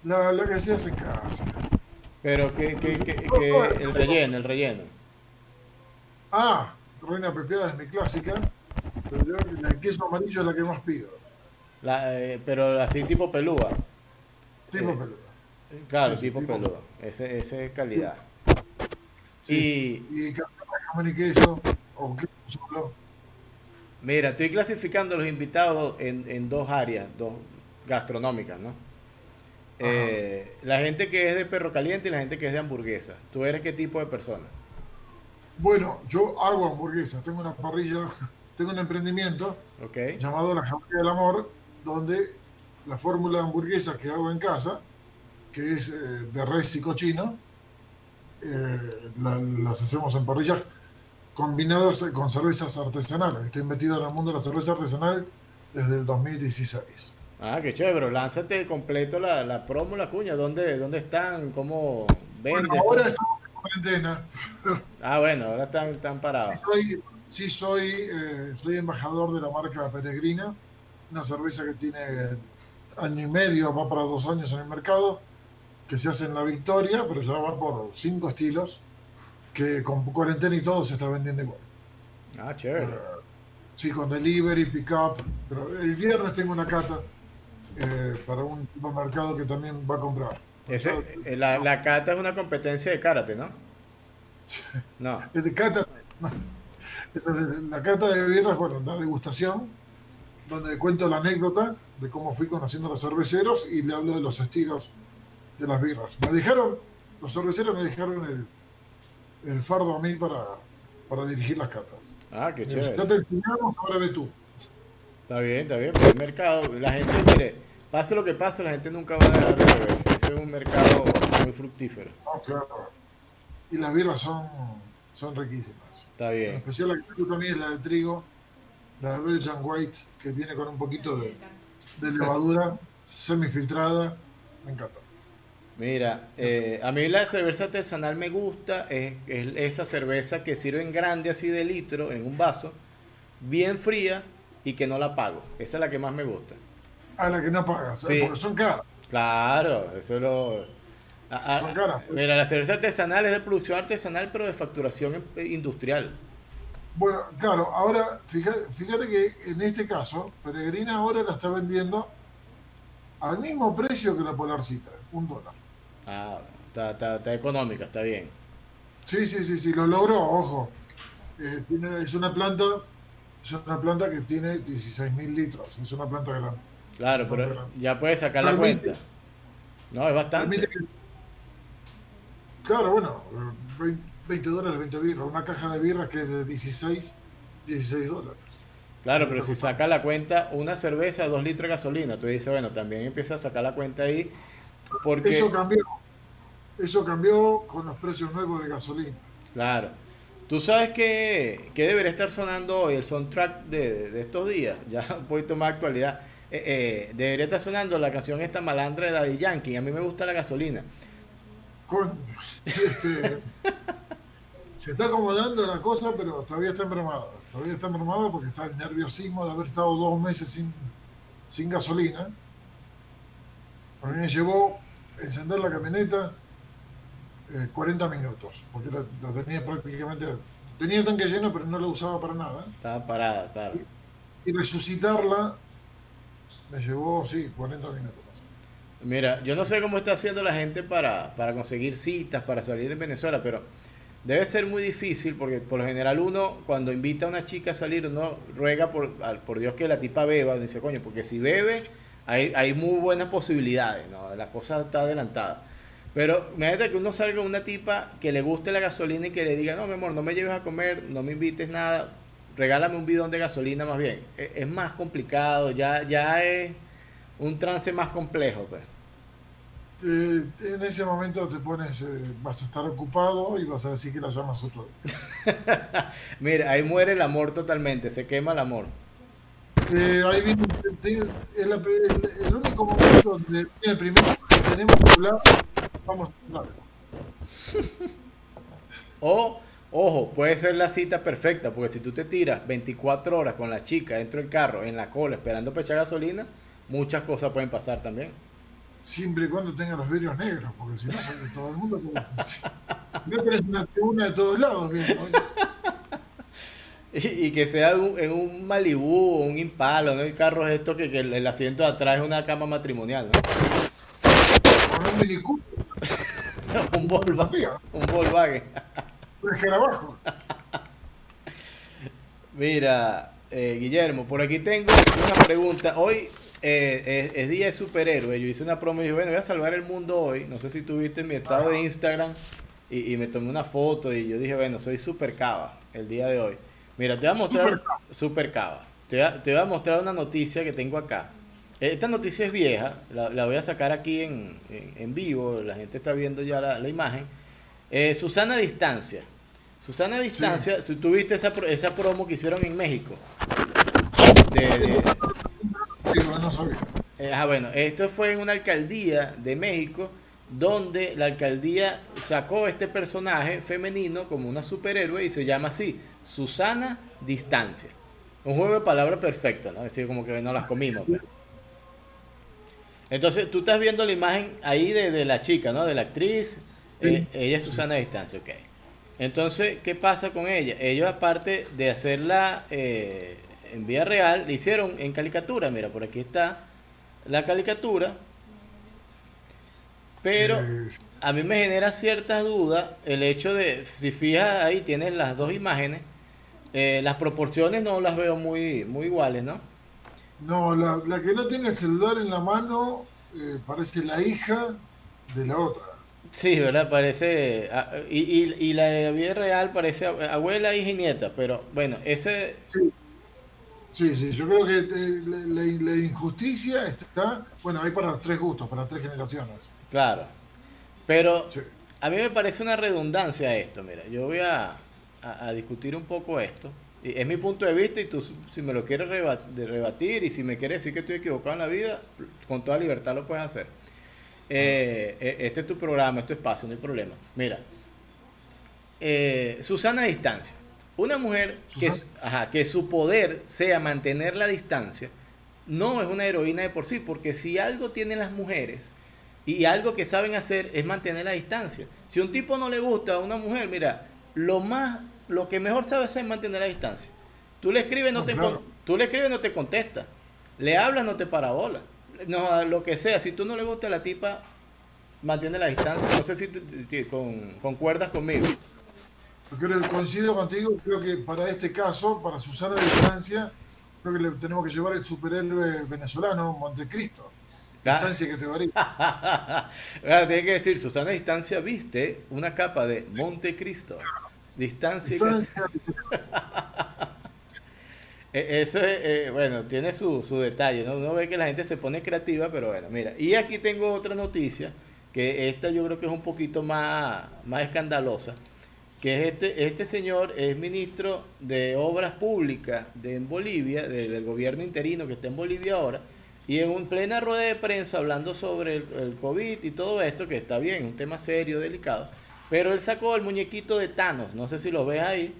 La, la que se hace en casa. Pero que, que, que, que el relleno, el relleno. Ah, Reina Pepeada es mi clásica, pero yo la de queso amarillo es la que más pido. La, eh, pero así tipo pelúa. Tipo Eh, peluda. Claro, Sí, tipo tipo- pelúa. Ese, ese es calidad. Sí, y jamón y queso, o queso solo. Mira, estoy clasificando a los invitados en, en dos áreas, dos gastronómicas, ¿no? Eh, la gente que es de perro caliente y la gente que es de hamburguesa. ¿Tú eres qué tipo de persona? Bueno, yo hago hamburguesas, tengo una parrilla, tengo un emprendimiento ¿Ok? llamado La Jamaica del Amor, donde la fórmula de hamburguesas que hago en casa, que es eh, de res y cochino, eh, la- las hacemos en parrillas combinadas con cervezas artesanales. Estoy metido en el mundo de la cerveza artesanal desde el 2016. Ah, qué chévere. Lánzate completo la, la promo, la cuña. ¿Dónde, dónde están? ¿Cómo venden? Bueno, ahora estamos en cuarentena. Ah, bueno, ahora están, están Sí parados. soy, sí soy, eh, soy embajador de la marca Peregrina, una cerveza que tiene año y medio, va para dos años en el mercado, que se hace en La Victoria, pero ya va por cinco estilos, que con cuarentena y todo se está vendiendo igual. Ah, chévere. Sí, con delivery, pick-up, pero el viernes tengo una cata eh, para un supermercado que también va a comprar. O Ese- sea, eh, la, la cata es una competencia de karate, ¿no? No. Es de cata. Entonces, la cata de birras, bueno, la degustación, donde cuento la anécdota de cómo fui conociendo a los cerveceros y le hablo de los estilos de las birras. Me dejaron, los cerveceros me dejaron el, el fardo a mí para, para dirigir las catas. Ah, qué Ya chévere. te enseñamos, ahora ve tú. Está bien, está bien. Pero el mercado, la gente, mire, pase lo que pase, la gente nunca va a dejar de beber. Ese es un mercado muy fructífero. No, claro. Y las birras son, son riquísimas. Está En bien. especial la que me gusta a mí es la de trigo, la de Belgian White, que viene con un poquito de, de levadura semifiltrada. Me encanta. Mira, eh, a mí la cerveza artesanal me gusta, es, es esa cerveza que sirve en grande así de litro, en un vaso, bien fría y que no la pago. Esa es la que más me gusta. A la que no pagas, Sí. porque son caras. Claro, eso es lo... a- a- Son caras. Mira, la cerveza artesanal es de producción artesanal, pero de facturación eh, industrial. Bueno, claro, ahora fíjate, fíjate que en este caso, Peregrina ahora la está vendiendo al mismo precio que la Polarcita, un dólar. Ah, está, está, está económica, está bien. Sí, sí, sí, sí, lo logró, ojo. Eh, tiene- es una planta, es una planta que tiene 16.000 litros, es una planta grande. Claro, pero ya puedes sacar la cuenta. No, es bastante. Que- Claro, bueno, eh, 20, 20 dólares, 20 birras, una caja de birras que es de 16, 16 dólares. Claro, pero si saca la cuenta, una cerveza, dos litros de gasolina, tú dices, bueno, también empieza a sacar la cuenta ahí, porque, Eso cambió, eso cambió con los precios nuevos de gasolina. claro, tú sabes que, que debería estar sonando hoy el soundtrack de, de estos días, ya un poquito más actualidad, Eh, eh, debería estar sonando la canción esta malandra de Daddy Yankee, a mí me gusta la gasolina. Este, se está acomodando la cosa, pero todavía está embromada. Todavía está embromada porque está el nerviosismo de haber estado dos meses sin, sin gasolina. A mí me llevó encender la camioneta eh, 40 minutos, porque la, la tenía prácticamente... Tenía tanque lleno, pero no la usaba para nada. Estaba parada, claro. Y resucitarla me llevó, sí, 40 minutos. más. Mira, yo no sé cómo está haciendo la gente para, para conseguir citas, para salir en Venezuela, pero debe ser muy difícil porque por lo general uno cuando invita a una chica a salir, uno ruega por, por Dios que la tipa beba, uno dice, coño, porque si bebe hay, hay muy buenas posibilidades, ¿no? La cosa está adelantada. Pero imagínate que uno salga con una tipa que le guste la gasolina y que le diga, no, mi amor, no me lleves a comer, no me invites nada, regálame un bidón de gasolina más bien. Es, es más complicado, ya, ya es un trance más complejo, pues. Eh, en ese momento te pones, eh, vas a estar ocupado y vas a decir que la llamas otro día. Mira, ahí muere el amor totalmente, se quema el amor. Eh, ahí viene, es la- el, el único momento donde viene primero que tenemos que hablar, vamos a hablar. O, ojo, puede ser la cita perfecta, porque si tú te tiras 24 horas con la chica dentro del carro, en la cola, esperando para echar gasolina, muchas cosas pueden pasar también. Siempre y cuando tenga los vidrios negros, porque si no sale todo el mundo. Si no tenés una tribuna de todos lados, bien, y, que sea en un Malibu o un Impala, ¿no? El carro es esto que, el, asiento de atrás es una cama matrimonial, ¿no? un Mini un Volkswagen. Un Volkswagen. abajo. Mira, eh, Guillermo, por aquí tengo una pregunta. Hoy eh, es, día de superhéroe. Yo hice una promo y dije, bueno, voy a salvar el mundo hoy. No sé si tuviste mi estado de Instagram y, me tomé una foto y yo dije, bueno, soy super cava el día de hoy. Mira, te voy a mostrar super, cava. Te voy, a, mostrar una noticia que tengo acá. Esta noticia es vieja, la, voy a sacar aquí en, vivo, la gente está viendo ya la, imagen. Eh, Susana Distancia. Susana Distancia, si tuviste esa, esa promo que hicieron en México. De, no sabía. Eh, ah, bueno, esto fue en una alcaldía de México donde la alcaldía sacó este personaje femenino como una superhéroe y se llama así, Susana Distancia. Un juego de palabras perfecto, ¿no? Es decir, como que no las comimos. Pues. Entonces, tú estás viendo la imagen ahí de, la chica, ¿no? De la actriz. Eh, ella es Susana Distancia, ok. Entonces, ¿qué pasa con ella? Ellos, aparte de hacerla eh, en vía real, le hicieron en caricatura. Mira, por aquí está la caricatura. Pero a mí me genera ciertas dudas el hecho de, si fijas ahí, tienes las dos imágenes, eh, las proporciones no las veo muy, muy iguales, ¿no? No, la, que no tiene el celular en la mano eh, parece la hija de la otra. Sí, ¿verdad? Parece. Ah, y, y, y, la de vida real parece abuela, hija y nieta, pero bueno, ese. Sí. Sí, yo creo que eh, la, injusticia está, bueno, hay para tres gustos, para tres generaciones. Claro, pero a mí me parece una redundancia esto, mira, yo voy a, discutir un poco esto, es mi punto de vista y tú si me lo quieres rebatir y si me quieres decir que estoy equivocado en la vida, con toda libertad lo puedes hacer. Eh, eh, este es tu programa, este espacio, no hay problema. Mira, Susana a distancia. Una mujer que, que su poder sea mantener la distancia, no es una heroína de por sí, porque si algo tienen las mujeres y algo que saben hacer es mantener la distancia. Si un tipo no le gusta a una mujer, mira, lo más, lo que mejor sabe hacer es mantener la distancia. Tú le escribes, no, te, tú le escribes, no te contesta. Le hablas, no te parabola. No, lo que sea, si tú no le gusta a la tipa, mantiene la distancia. No sé si concuerdas conmigo. Creo, coincido contigo, creo que para este caso, para Susana Distancia, creo que le tenemos que llevar el superhéroe venezolano, Montecristo. Distancia que te varía. Tiene que decir, Susana Distancia viste una capa de Montecristo. Distancia. E, eso es, eh, bueno, tiene su, su detalle, ¿no? Uno ve que la gente se pone creativa, pero bueno, mira. Y aquí tengo otra noticia, que esta yo creo que es un poquito más, más escandalosa que es este, este señor es ministro de Obras Públicas de en Bolivia, del gobierno interino que está en Bolivia ahora, y en un plena rueda de prensa hablando sobre el, COVID y todo esto, que está bien, un tema serio, delicado, pero él sacó el muñequito de Thanos, no sé si lo ves ahí.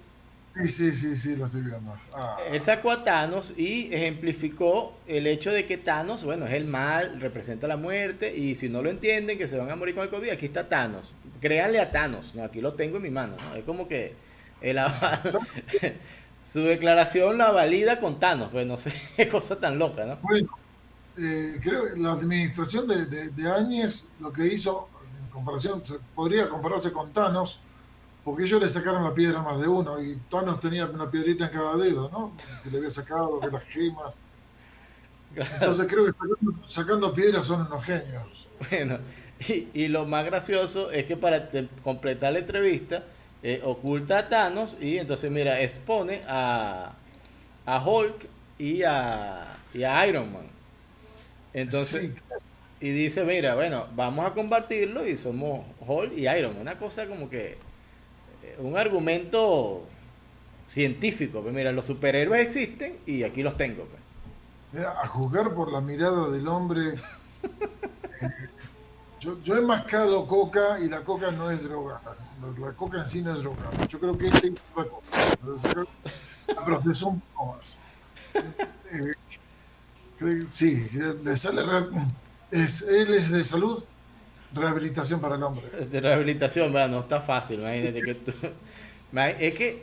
Sí, sí, sí, sí, lo estoy viendo. Ah. Él sacó a Thanos y ejemplificó el hecho de que Thanos, bueno, es el mal, representa la muerte, y si no lo entienden, que se van a morir con el COVID, aquí está Thanos créanle a Thanos, aquí lo tengo en mi mano, es como que su declaración la valida con Thanos, pues no sé, qué cosa tan loca, ¿no? Bueno, eh, creo que la administración de, de, Áñez lo que hizo, en comparación, podría compararse con Thanos, porque ellos le sacaron la piedra más de uno y Thanos tenía una piedrita en cada dedo, ¿no? Que le había sacado, que las gemas. Entonces creo que sacando, sacando piedras son unos genios. Bueno, y, lo más gracioso es que para completar la entrevista, eh, oculta a Thanos y entonces, mira, expone a, a Hulk y a, y a Iron Man. Entonces, y dice, mira, bueno, vamos a compartirlo y somos Hulk y Iron Man. Una cosa como que, eh, un argumento científico, que mira, los superhéroes existen y aquí los tengo. Pues. Mira, a juzgar por la mirada del hombre Yo, he mascado coca y la coca no es droga. La coca en sí no es droga. Yo creo que este es otra cosa. La procesó un poco más. Eh, sí, de sale, es, él es de salud, rehabilitación para el hombre. De rehabilitación, ¿verdad? No está fácil, imagínate que tú... Es que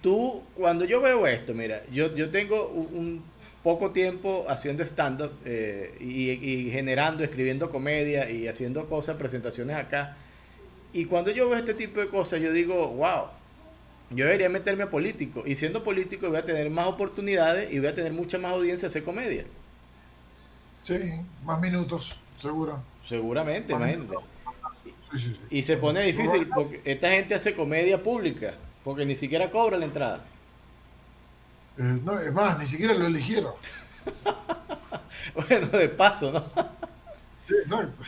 tú, cuando yo veo esto, mira, yo, yo tengo un, poco tiempo haciendo stand-up eh, y, generando, escribiendo comedia y haciendo cosas, presentaciones acá. Y cuando yo veo este tipo de cosas, yo digo, wow, yo debería meterme a político. Y siendo político voy a tener más oportunidades y voy a tener mucha más audiencia a hacer comedia. Sí, más minutos, seguro. Seguramente, imagínate. Y se pone difícil porque esta gente hace comedia pública, porque ni siquiera cobra la entrada. Eh, no, es más, ni siquiera lo eligieron. bueno, de paso, ¿no? sí, exacto.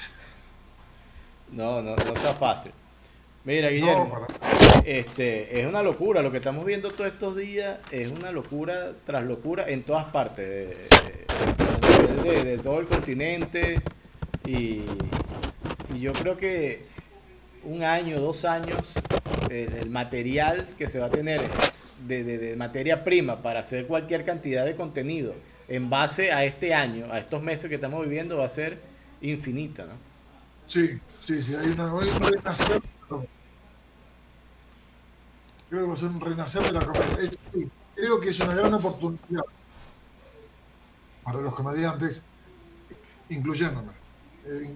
No, no, no está fácil. Mira, Guillermo, este, es una locura lo que estamos viendo todos estos días, es una locura tras locura en todas partes, de, todo el continente y, yo creo que un año, dos años, el material que se va a tener de, materia prima para hacer cualquier cantidad de contenido en base a este año, a estos meses que estamos viviendo, va a ser infinita, ¿no? Sí, sí, sí, hay una, un renacer. Creo que va a ser un renacer de la comedia. creo que es una gran oportunidad para los comediantes, incluyéndome, eh,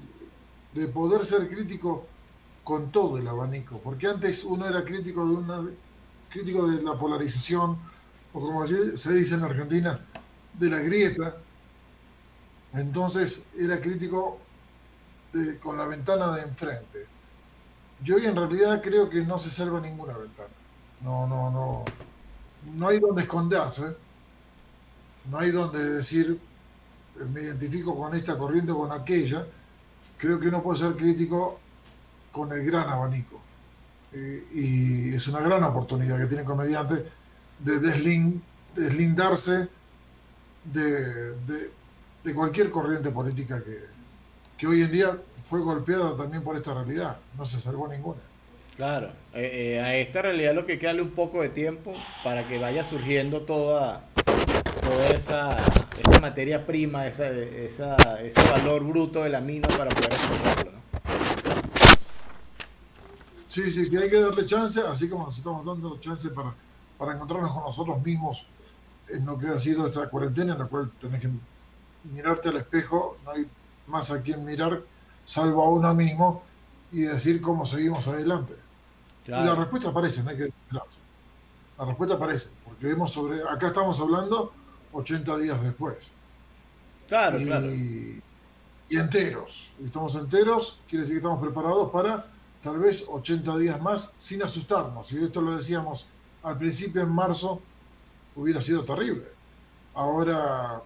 de poder ser crítico con todo el abanico, porque antes uno era crítico de una crítico de la polarización, o como se dice en Argentina, de la grieta. Entonces era crítico con la ventana de enfrente. Yo hoy en realidad creo que no se salva ninguna ventana. No, no, no. No hay donde esconderse. No hay donde decir me identifico con esta corriente o con aquella. Creo que uno puede ser crítico con el gran abanico. Eh, y es una gran oportunidad que tiene el comediante de deslindarse de, de, cualquier corriente política que, que, hoy en día fue golpeada también por esta realidad. No se salvó ninguna. Claro, eh, eh, a esta realidad lo que queda un poco de tiempo para que vaya surgiendo toda, toda esa, esa materia prima, esa, esa, ese valor bruto de la mina para poder explotarlo. Sí, sí, sí, hay que darle chance, así como nos estamos dando chance para, para encontrarnos con nosotros mismos en lo que ha sido esta cuarentena, en la cual tenés que mirarte al espejo, no hay más a quien mirar, salvo a uno mismo, y decir cómo seguimos adelante. Y la respuesta aparece, no hay que esperarse. La respuesta aparece, porque vemos sobre, acá estamos hablando 80 días después. Claro, y, claro. Y enteros. Estamos enteros, quiere decir que estamos preparados para tal vez 80 días más sin asustarnos. Y esto lo decíamos al principio en marzo, hubiera sido terrible. Ahora,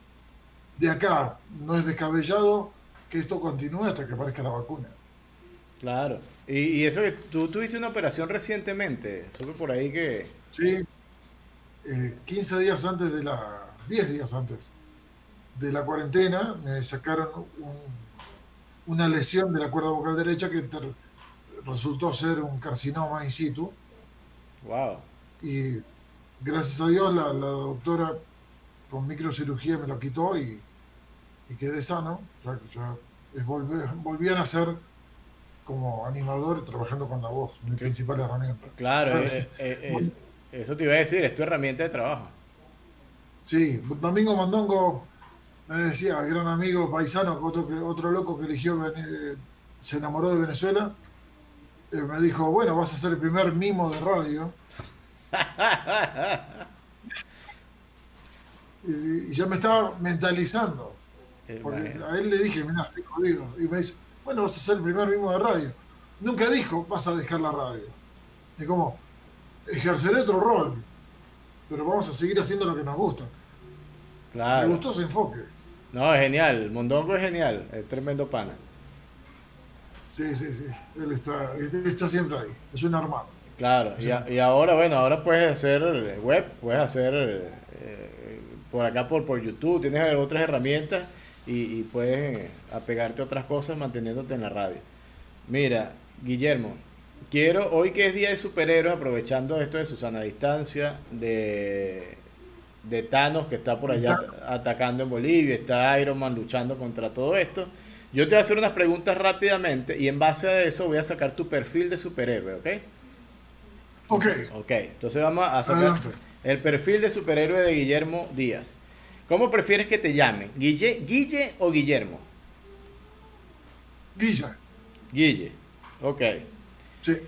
de acá, no es descabellado que esto continúe hasta que aparezca la vacuna. Claro. Y, eso que tú tuviste una operación recientemente, supe por ahí que... Sí, 15 eh, días antes de la... 10 días antes de la cuarentena, me sacaron una lesión de la cuerda vocal derecha que resultó ser un carcinoma in situ. Wow. Y gracias a Dios la, doctora con microcirugía me lo quitó y, y quedé sano. Ya, ya volví, a nacer como animador trabajando con la voz, mi principal herramienta. Claro, eh, eh, eh, eso te iba a decir, es tu herramienta de trabajo. Sí, Domingo Mondongo me decía, gran amigo paisano, otro, otro loco que eligió, se enamoró de Venezuela me dijo, bueno, vas a ser el primer mimo de radio. y, yo me estaba mentalizando. Porque a él le dije, mira, estoy jodido. Y me dice, bueno, vas a ser el primer mimo de radio. Nunca dijo, vas a dejar la radio. Es como, ejerceré otro rol, pero vamos a seguir haciendo lo que nos gusta. Me gustó ese enfoque. No, es genial. Mondongo es genial. Es tremendo pana. Sí, sí, sí. Él está, está siempre ahí. Es un armado. Claro, y, ahora, bueno, ahora puedes hacer web, puedes hacer eh, por acá por, por YouTube, tienes otras herramientas y, puedes apegarte a otras cosas manteniéndote en la radio. Mira, Guillermo, quiero, hoy que es Día de Superhéroes, aprovechando esto de Susana Distancia, de, de Thanos que está por allá atacando en Bolivia, está Iron Man luchando contra todo esto. Yo te voy a hacer unas preguntas rápidamente y en base a eso voy a sacar tu perfil de superhéroe, ¿ok? Ok. Ok, entonces vamos a sacar el perfil de superhéroe de Guillermo Díaz. ¿Cómo prefieres que te llamen? ¿Guille, Guille o Guillermo? Guille. Guille, ok. Sí.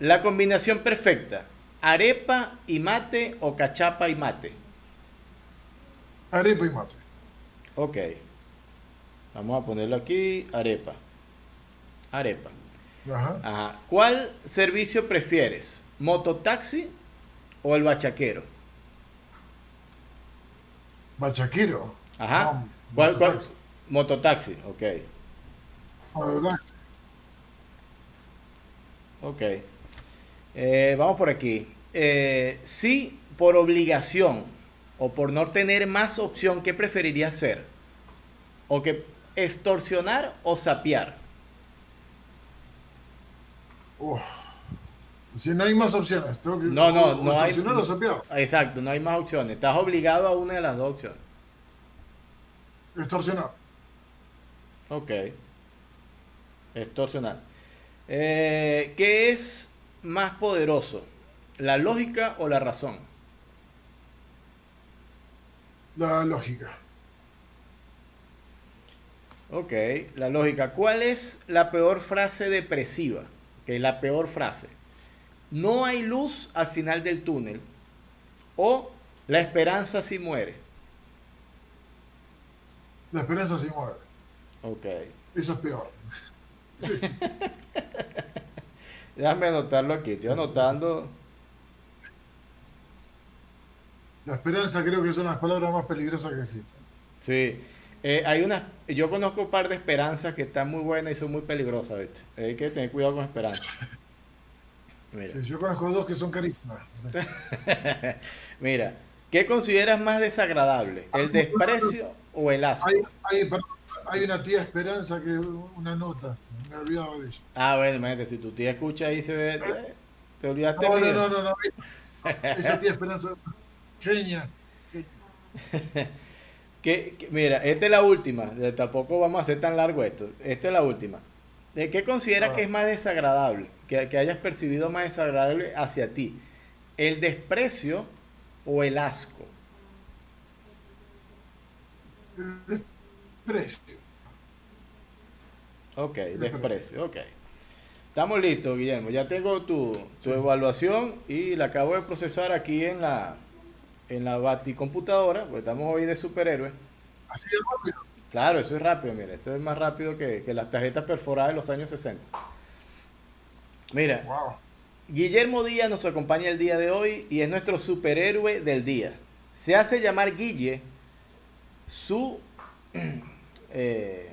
La combinación perfecta, arepa y mate o cachapa y mate. Arepa y mate. Ok. Vamos a ponerlo aquí, arepa. Arepa. Ajá. Ajá. ¿Cuál servicio prefieres? ¿Mototaxi o el bachaquero? Bachaquero. Ajá. No, ¿Cuál, cuál? mototaxi. Mototaxi, ok. Mototaxi. Ok. Eh, vamos por aquí. Eh, si por obligación o por no tener más opción, ¿qué preferirías hacer? ¿O que extorsionar o sapear? Uf. Si no hay más opciones, tengo que No, no, o no hay. extorsionar o sapear. Exacto, no hay más opciones. Estás obligado a una de las dos opciones. Extorsionar. Ok. Extorsionar. Eh, ¿Qué es más poderoso? ¿La lógica o la razón? La lógica. Ok, la lógica. ¿Cuál es la peor frase depresiva? Ok, la peor frase. No hay luz al final del túnel. O la esperanza sí muere. La esperanza se mueve. Ok. Eso es peor. Sí. Déjame anotarlo aquí. Estoy anotando. La esperanza creo que son las palabras más peligrosas que existen. Sí. Eh, hay una, yo conozco un par de esperanzas que están muy buenas y son muy peligrosas, ¿viste? Hay que tener cuidado con esperanza. Mira. Sí, yo conozco dos que son carísimas. Mira, ¿qué consideras más desagradable? ¿El desprecio o el asco? Hay, hay, perdón, hay una tía Esperanza que una nota. Me he olvidado de ella. Ah, bueno, imagínate, si tu tía escucha ahí se ve, eh, te olvidaste No, no, no, no, no. Esa tía Esperanza. Genia. Mira, esta es la última. Tampoco vamos a hacer tan largo esto. Esta es la última. ¿De qué consideras Ah. que es más desagradable? Que, que hayas percibido más desagradable hacia ti. ¿El desprecio o el asco? El desprecio. Ok, Desprecio. desprecio, ok. Estamos listos, Guillermo. Ya tengo tu, tu evaluación y la acabo de procesar aquí en la, en la baticomputadora, porque estamos hoy de superhéroes. Así de rápido. Claro, eso es rápido, mira, esto es más rápido que, que las tarjetas perforadas de los años 60. Mira, Wow. Guillermo Díaz nos acompaña el día de hoy y es nuestro superhéroe del día. Se hace llamar Guille, su, eh,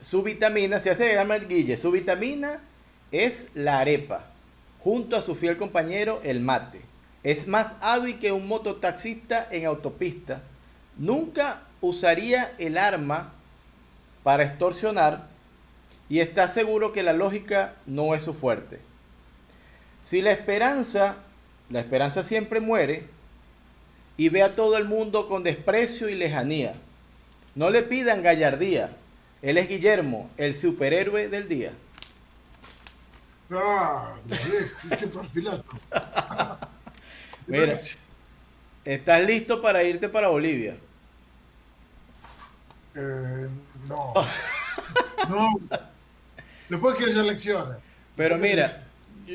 su vitamina, se hace llamar Guille, su vitamina es la arepa, junto a su fiel compañero el mate. Es más hábil que un mototaxista en autopista. Nunca usaría el arma para extorsionar y está seguro que la lógica no es su fuerte. Si la esperanza, la esperanza siempre muere y ve a todo el mundo con desprecio y lejanía. No le pidan gallardía. Él es Guillermo, el superhéroe del día. Ah, qué perfilazo. Mira, ¿estás listo para irte para Bolivia? Eh, no. No. Después que haya elecciones. Pero mira,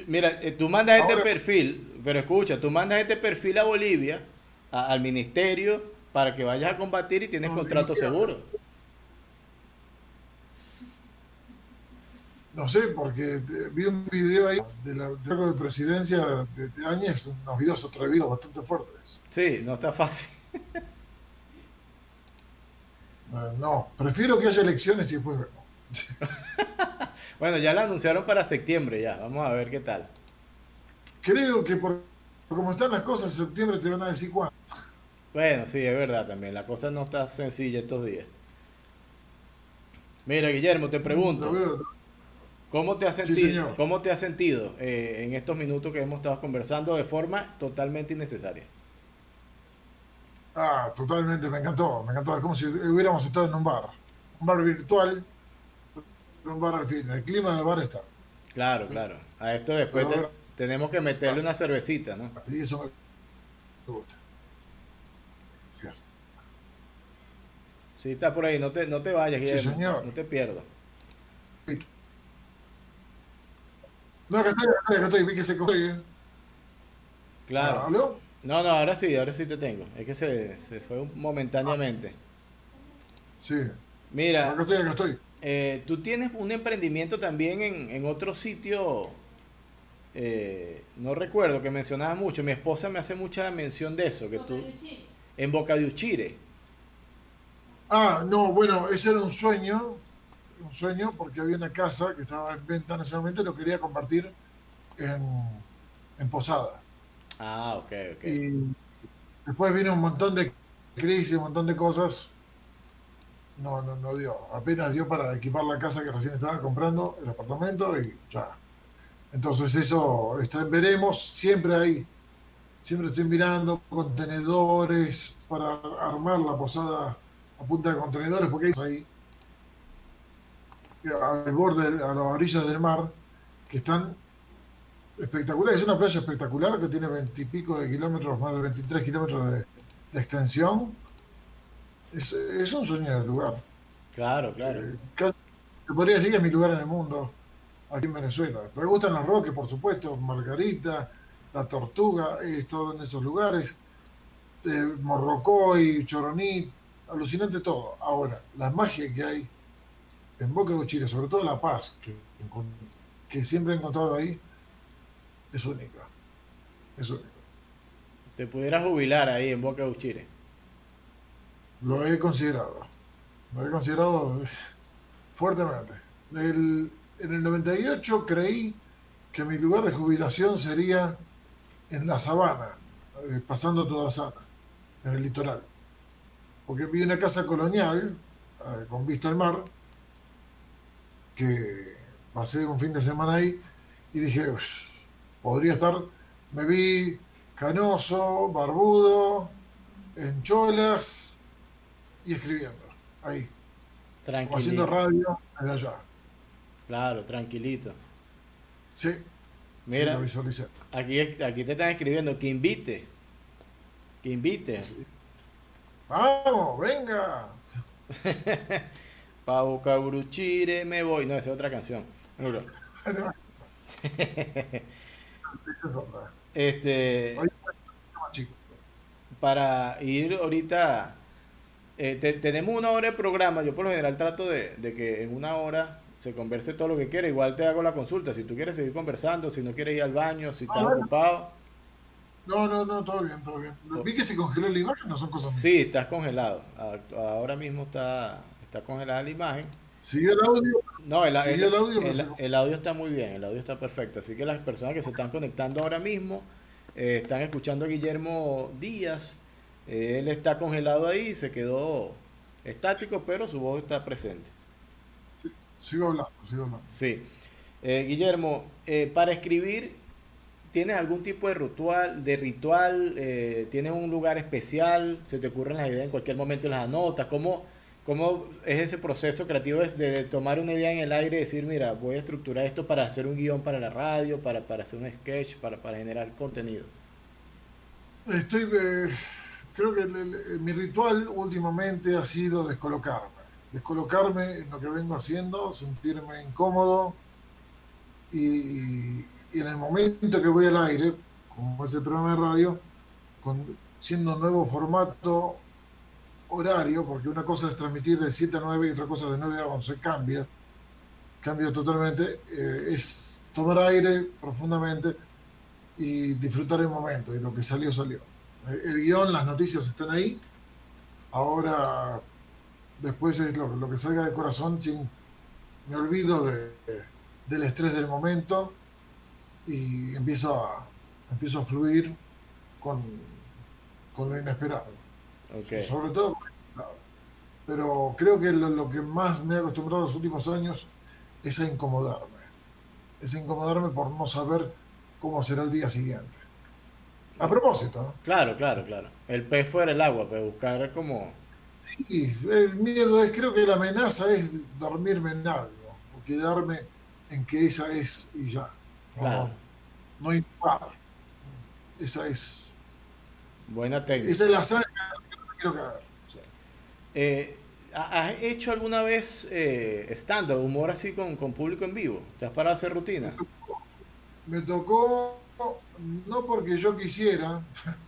mira, eh, tú mandas este perfil, pero escucha, tú mandas este perfil a Bolivia, a- al ministerio, para que vayas a combatir y tienes No, contrato mira. seguro. No sé, porque eh, vi un video ahí de la de presidencia de, de Áñez, unos videos atrevidos bastante fuertes. Sí, no está fácil. Eh, no, prefiero que haya elecciones y después vemos. Bueno, ya la anunciaron para septiembre ya, vamos a ver qué tal. Creo que por por como están las cosas, en septiembre te van a decir cuándo. Bueno, sí, es verdad también, la cosa no está sencilla estos días. Mira, Guillermo, te pregunto, veo. ¿Cómo te has sentido, ¿cómo te has sentido eh, en estos minutos que hemos estado conversando de forma totalmente innecesaria? Ah, totalmente, me encantó, me encantó. Es como si hubiéramos estado en un bar, un bar virtual, un bar al fin. El clima del bar está. Claro, claro. A esto después tenemos que meterle una cervecita, ¿no? Sí, eso me gusta. Sí, está por ahí, no te, no te vayas, Sí, señor. No te pierdo. No, acá estoy, acá estoy, vi que se coge. Claro. ¿Aló? No, no, ahora sí, ahora sí te tengo. Es que se, se fue momentáneamente. Sí. Mira. Acá estoy, acá estoy. Eh, tú tienes un emprendimiento también en, en otro sitio. Eh, no recuerdo que mencionabas mucho. Mi esposa me hace mucha mención de eso. Que tú, en Boca de Uchire. Ah, no, bueno, ese era un sueño un sueño porque había una casa que estaba en venta en ese momento y lo quería compartir en, Posada. Ah, ok, ok. Y después vino un montón de crisis, un montón de cosas. No, no, no dio. Apenas dio para equipar la casa que recién estaba comprando, el apartamento y ya. Entonces eso está en veremos. Siempre hay, siempre estoy mirando contenedores para armar la posada a punta de contenedores porque hay al borde, a las orillas del mar, que están espectaculares. Es una playa espectacular que tiene veintipico de kilómetros, más de 23 kilómetros de, extensión. Es, un sueño del lugar. Claro, claro. Eh, te podría decir que es mi lugar en el mundo, aquí en Venezuela. Me gustan los roques, por supuesto, Margarita, La Tortuga, he estado en esos lugares. Eh, Morrocoy, Choroní, alucinante todo. Ahora, la magia que hay en Boca de Chile, sobre todo la paz que, que siempre he encontrado ahí, es única. Es única. ¿Te pudieras jubilar ahí en Boca de Chile? Lo he considerado. Lo he considerado fuertemente. en el 98 creí que mi lugar de jubilación sería en la sabana, eh, pasando toda sana, en el litoral. Porque vi una casa colonial, eh, con vista al mar, que pasé un fin de semana ahí y dije, podría estar, me vi canoso, barbudo, en cholas y escribiendo, ahí. haciendo radio allá. Claro, tranquilito. Sí. Mira, aquí, aquí te están escribiendo que invite. Que invite. Vamos, venga. Pa' Bruchire me voy. No, esa es otra canción. este. Para ir ahorita. Eh, tenemos una hora de programa. Yo por lo general trato de, que en una hora se converse todo lo que quiera. Igual te hago la consulta. Si tú quieres seguir conversando, si no quieres ir al baño, si estás ocupado. No, no, no, todo bien, todo bien. Vi que se congeló la imagen, no son cosas mías. Sí, estás congelado. Ahora mismo está está congelada la imagen. ¿Sigue el audio? No, el, audio, el, audio está muy bien, el audio está perfecto. Así que las personas que se están conectando ahora mismo eh, están escuchando a Guillermo Díaz. Eh, él está congelado ahí, se quedó estático, pero su voz está presente. sigo hablando, sigo hablando. Sí. Eh, Guillermo, para escribir, ¿tienes algún tipo de ritual? De ritual ¿Tienes un lugar especial? ¿Se te ocurren las ideas en cualquier momento y las anotas? ¿Cómo, ¿Cómo es ese proceso creativo de tomar una idea en el aire y decir, mira, voy a estructurar esto para hacer un guion para la radio, para, para hacer un sketch, para, para generar contenido? Estoy, eh, creo que mi ritual últimamente ha sido descolocarme. Descolocarme en lo que vengo haciendo, sentirme incómodo y, y en el momento que voy al aire, como es el programa de radio, con, siendo un nuevo formato, horario, porque una cosa es transmitir de 7 a 9 y otra cosa de 9 a 11, cambia, cambia totalmente, eh, es tomar aire profundamente y disfrutar el momento, y lo que salió, salió. Eh, el guion, las noticias están ahí, ahora después es lo, que salga de corazón, sin, me olvido de, del estrés del momento y empiezo a, empiezo a fluir con lo inesperado. Sobre todo, pero creo que lo, que más me he acostumbrado en los últimos años es a incomodarme. es incomodarme por no saber cómo será el día siguiente. A propósito, ¿no? Claro, claro, claro. El pez fuera del agua, pero buscar como... Sí, el miedo es, creo que la amenaza es dormirme en algo, o quedarme en que esa es y ya. Claro. No, no impar. Esa es. Buena técnica. Esa es la sangre Eh, ¿Has hecho alguna vez eh, stand-up, humor así con, con público en vivo? ¿Te has parado a hacer rutina? Me tocó, no porque yo quisiera,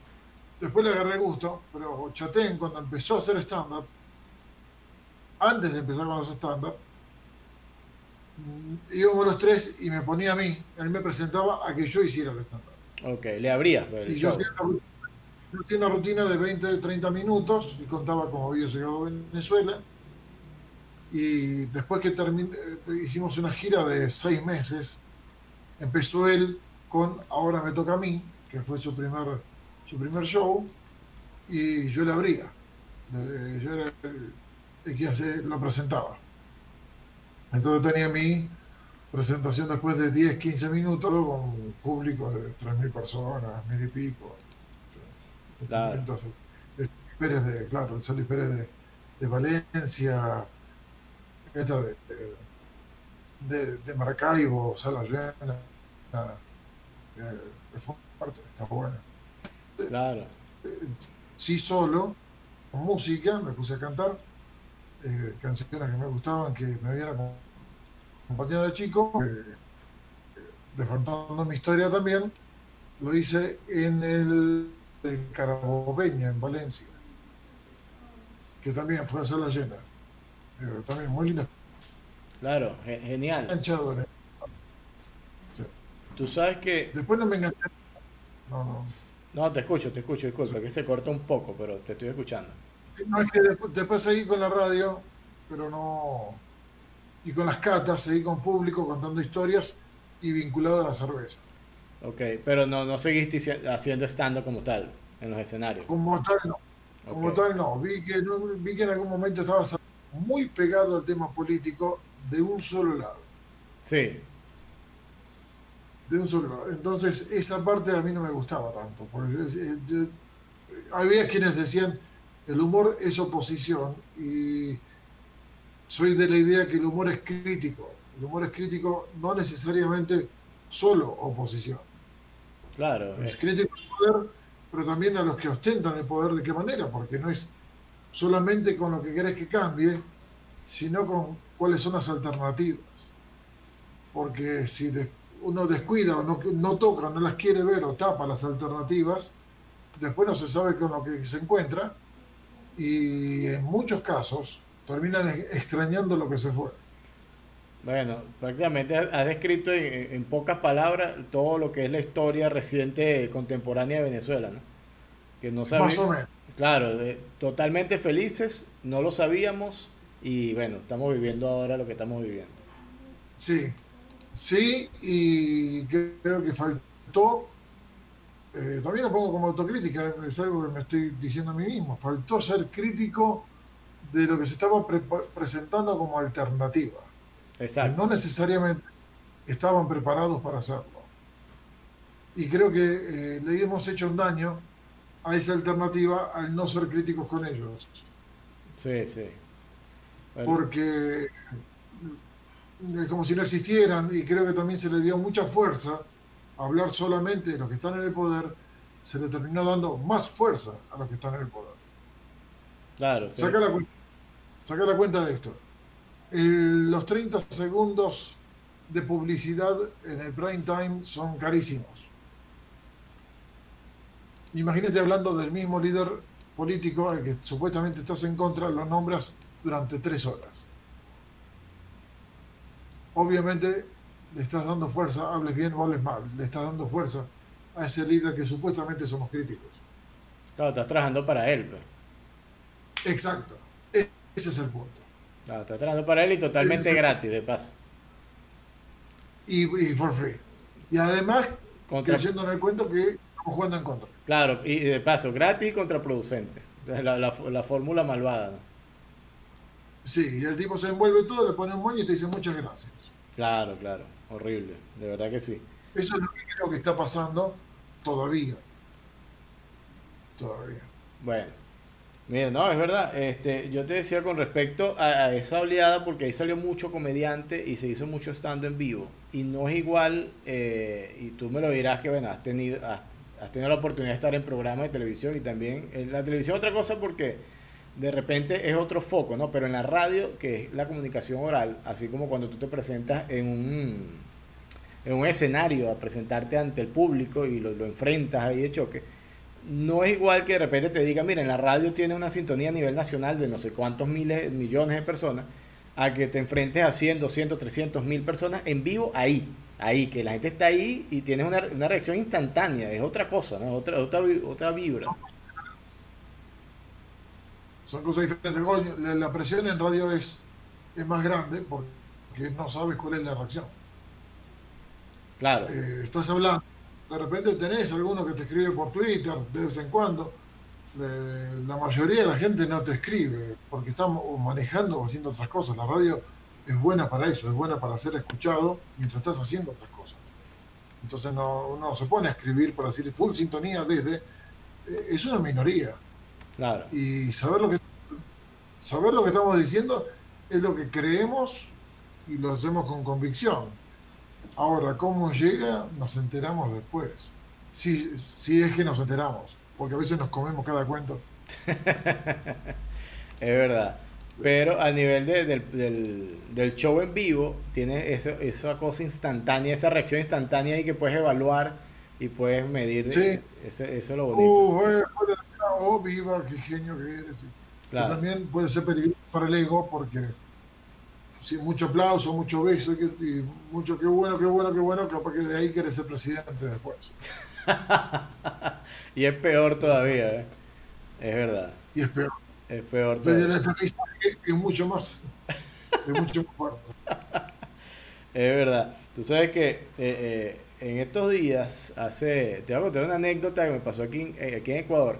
después le agarré gusto, pero Chatén cuando empezó a hacer stand-up, antes de empezar con los stand-up, mm, íbamos los tres y me ponía a mí, él me presentaba a que yo hiciera el stand-up. Ok, le abrías. pues, Y yo hacía, una- yo hacía una rutina de 20, 30 minutos y contaba cómo había llegado a Venezuela. Y después que terminé, hicimos una gira de seis meses, empezó él con Ahora me toca a mí, que fue su primer, su primer show, y yo le abría. Yo era el, que lo presentaba. Entonces tenía mi presentación después de 10, 15 minutos con un público de 3.000 personas, mil y pico. Claro. 500, el Pérez de, claro, el Pérez de, de Valencia, esta de, de, de Maracaibo, Sala Llena, eh, es fuerte, está buena. Claro. Sí solo, con música, me puse a cantar eh, canciones que me gustaban, que me habían acom- acompañado de chico, eh, desfrontando mi historia también, lo hice en el, el Carabobeña, en Valencia, que también fue a sala llena. Eh, también muy linda, Claro, ge- genial. sí. Tú sabes que... Después no me enganché. No, no. No, te escucho, te escucho, disculpa, que se corta un poco, pero te estoy escuchando. No es que después, después seguí con la radio, pero no. Y con las catas, seguí con público contando historias y vinculado a la cerveza. Ok, pero no, no seguiste haciendo stand como tal en los escenarios. Como tal, no. Como tal, no. Vi que, no- vi que en algún momento estabas muy pegado al tema político de un solo lado. Sí, De un solo lado. Entonces, esa parte a mí no me gustaba tanto. Porque eh, yo- había quienes decían el humor es oposición y soy de la idea que el humor es crítico. El humor es crítico no necesariamente solo oposición. Claro. Eh, crítico al poder, pero también a los que ostentan el poder de qué manera, porque no es solamente con lo que querés que cambie, sino con cuáles son las alternativas. Porque si uno descuida o no, toca, no las quiere ver o tapa las alternativas, después no se sabe con lo que se encuentra y en muchos casos terminan ex- extrañando lo que se fue. Bueno, prácticamente has descrito en, en pocas palabras todo lo que es la historia reciente contemporánea de Venezuela, ¿no? Que no Más sabíamos. o menos. Claro, de- totalmente felices, no lo sabíamos y bueno, estamos viviendo ahora lo que estamos viviendo. Sí, sí, y creo que faltó, eh, también lo pongo como autocrítica, es algo que me estoy diciendo a mí mismo, faltó ser crítico de lo que se estaba pre- presentando como alternativa, Exacto. no necesariamente estaban preparados para hacerlo. Y creo que eh, le hemos hecho un daño a esa alternativa al no ser críticos con ellos, Sí, sí. Bueno, porque es como si no existieran y creo que también se le dio mucha fuerza a hablar solamente de los que están en el poder, se le terminó dando más fuerza a los que están en el poder. claro, sí. Saca la, saca la cuenta de esto. El- los 30 segundos de publicidad en el prime time son carísimos. Imagínate hablando del mismo líder político al que supuestamente estás en contra, lo nombras durante tres horas. Obviamente le estás dando fuerza, hables bien o hables mal, le estás dando fuerza a ese líder que supuestamente somos críticos. Claro, estás trabajando para él, pues. Exacto. E- Ese es el punto. Claro, estás trabajando para él y totalmente gratis, de paso. Y, y for free. Y además, Contra- creyendo en el cuento que estamos jugando en contra. Claro, y de paso, gratis y contraproducente. La, la, la fórmula malvada, ¿no? Sí, y el tipo se envuelve todo, le pone un moño y te dice muchas gracias. Claro, claro, horrible, de verdad que sí. Eso es lo que creo que está pasando todavía. Todavía. Bueno, mira, no, es verdad. Este, yo te decía con respecto a, esa oleada, porque ahí salió mucho comediante y se hizo mucho estando en vivo. Y no es igual, eh, y tú me lo dirás que, bueno, has tenido, has, tenido la oportunidad de estar en programas de televisión y también en la televisión otra cosa porque de repente es otro foco, ¿no? Pero en la radio, que es la comunicación oral, así como cuando tú te presentas en un, en un escenario a presentarte ante el público y lo, lo enfrentas ahí de choque, no es igual que de repente te diga, mira, en la radio tiene una sintonía a nivel nacional de no sé cuántos miles, millones de personas, a que te enfrentes a 100, 200, 300 mil personas en vivo ahí, ahí, que la gente está ahí y tienes una, una reacción instantánea, es otra cosa, ¿no? Otra, otra, otra vibra. Son cosas diferentes. La presión en radio es, es más grande porque no sabes cuál es la reacción. Claro. Eh, estás hablando de repente tenés alguno que te escribe por Twitter de vez en cuando. la mayoría de la gente no te escribe porque estamos manejando o haciendo otras cosas. La radio es buena para eso, es buena para ser escuchado mientras estás haciendo otras cosas. Entonces no, uno se pone a escribir para decir full sintonía desde... Eh, es una minoría. Claro. Y saber lo que saber lo que estamos diciendo es lo que creemos y lo hacemos con convicción Ahora, ¿cómo llega? Nos enteramos después. Si, si es que nos enteramos, porque a veces nos comemos cada cuento. es verdad. Pero a nivel del, del, show en vivo, tiene eso, esa cosa instantánea, esa reacción instantánea y que puedes evaluar y puedes medir. Sí. Eso, es lo bonito. Uh, oh, viva, qué genio que eres. también puede ser peligroso para el ego porque sí, mucho aplauso, mucho beso, y mucho qué bueno, qué bueno, qué bueno, capaz que de ahí quieres ser presidente después. y es peor todavía, ¿eh? es verdad. Y es peor. Es peor todavía. es mucho más, es mucho más fuerte. es verdad. Tú sabes que eh, eh, en estos días, hace, te voy a contar una anécdota que me pasó aquí, eh, aquí en Ecuador.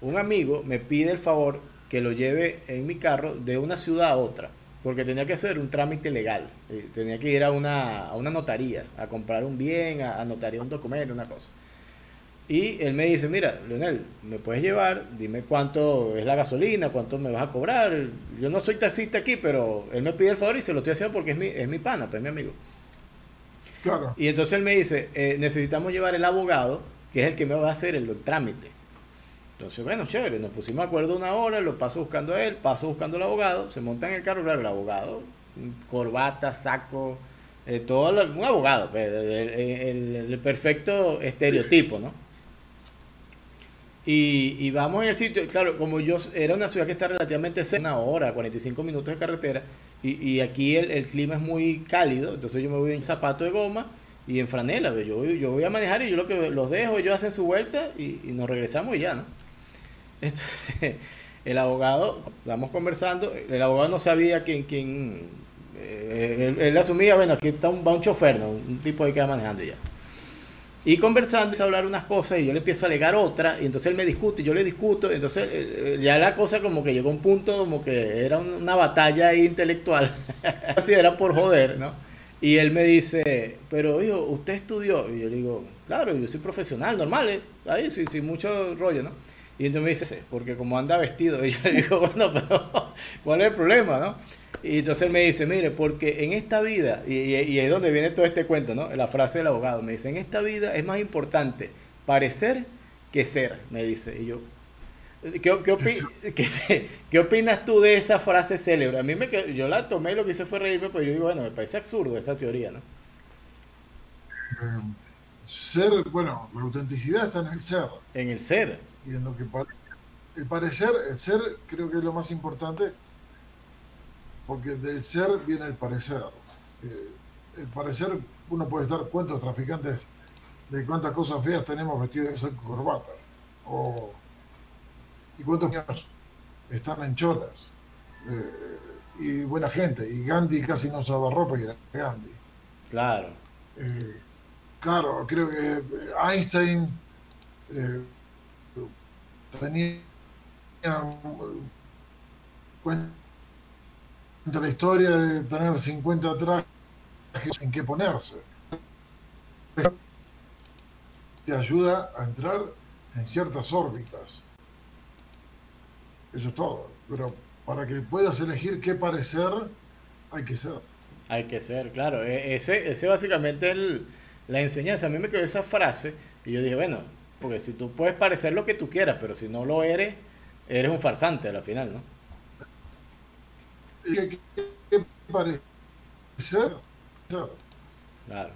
Un amigo me pide el favor que lo lleve en mi carro de una ciudad a otra porque tenía que hacer un trámite legal. Eh, tenía que ir a una, a una notaría, a comprar un bien, a, notaría un documento, una cosa. Y él me dice, mira, Leonel, ¿me puedes llevar? Dime cuánto es la gasolina, cuánto me vas a cobrar. Yo no soy taxista aquí, pero él me pide el favor y se lo estoy haciendo porque es mi, es mi pana, pues mi amigo. Claro. Y entonces él me dice, eh, necesitamos llevar el abogado, que es el que me va a hacer el trámite. Entonces, bueno, chévere, nos pusimos de acuerdo una hora, lo paso buscando a él, paso buscando al abogado, se monta en el carro, claro, el abogado, corbata, saco, eh, todo, un abogado, pues, el, perfecto estereotipo, ¿no? Y, vamos en el sitio, claro, como yo, era una ciudad que está relativamente cerca, una hora, 45 minutos de carretera, y, aquí el, clima es muy cálido, entonces yo me voy en zapato de goma y en franela, pues, yo, yo voy a manejar y yo lo que los dejo, ellos hacen su vuelta y nos regresamos y ya, ¿no? Entonces, el abogado, estamos conversando, el abogado no sabía quién, quién eh, él, asumía, bueno, aquí está un, va un chofer, ¿no? un tipo que queda manejando ya. Y conversando, empieza a hablar unas cosas y yo le empiezo a alegar otra, y entonces él me discute, y yo le discuto, entonces eh, eh, ya la cosa como que llegó a un punto como que era una batalla intelectual, así era por joder, ¿no? Y él me dice, pero hijo, ¿usted estudió? Y yo le digo, claro, yo soy profesional, normal, ahí sí, sin mucho rollo, ¿no? Y entonces me dice, porque como anda vestido, y yo le digo, bueno, pero ¿cuál es el problema, no? Y entonces él me dice, mire, porque en esta vida, y, y, es donde viene todo este cuento, ¿no? La frase del abogado, me dice, en esta vida es más importante parecer que ser, me dice. Y yo, ¿qué, qué, opinas tú de esa frase célebre? A mí me yo la tomé y lo que hice fue reírme, pero yo digo, bueno, me parece absurdo esa teoría, ¿no? Eh, ser, bueno, la autenticidad está en el ser. En el ser y en lo que el parecer, el ser creo que es lo más importante, porque del ser viene el parecer. Eh, el parecer, uno puede estar, cuántos traficantes de cuántas cosas feas tenemos vestidos de saco corbata, o, y cuántos niños están en cholas, eh, y buena gente, y Gandhi casi no usaba ropa y era Gandhi. Claro. Eh, claro, creo que Einstein tenía cuenta la historia de tener 50 trajes en qué ponerse. Te ayuda a entrar en ciertas órbitas. Eso es todo. Pero para que puedas elegir qué parecer, hay que ser. Hay que ser, claro. E, ese, ese básicamente el, la enseñanza. A mí me quedó esa frase y yo dije, bueno, porque si tú puedes parecer lo que tú quieras, pero si no lo eres, eres un farsante al final, ¿no? ¿Qué, parecer? Claro.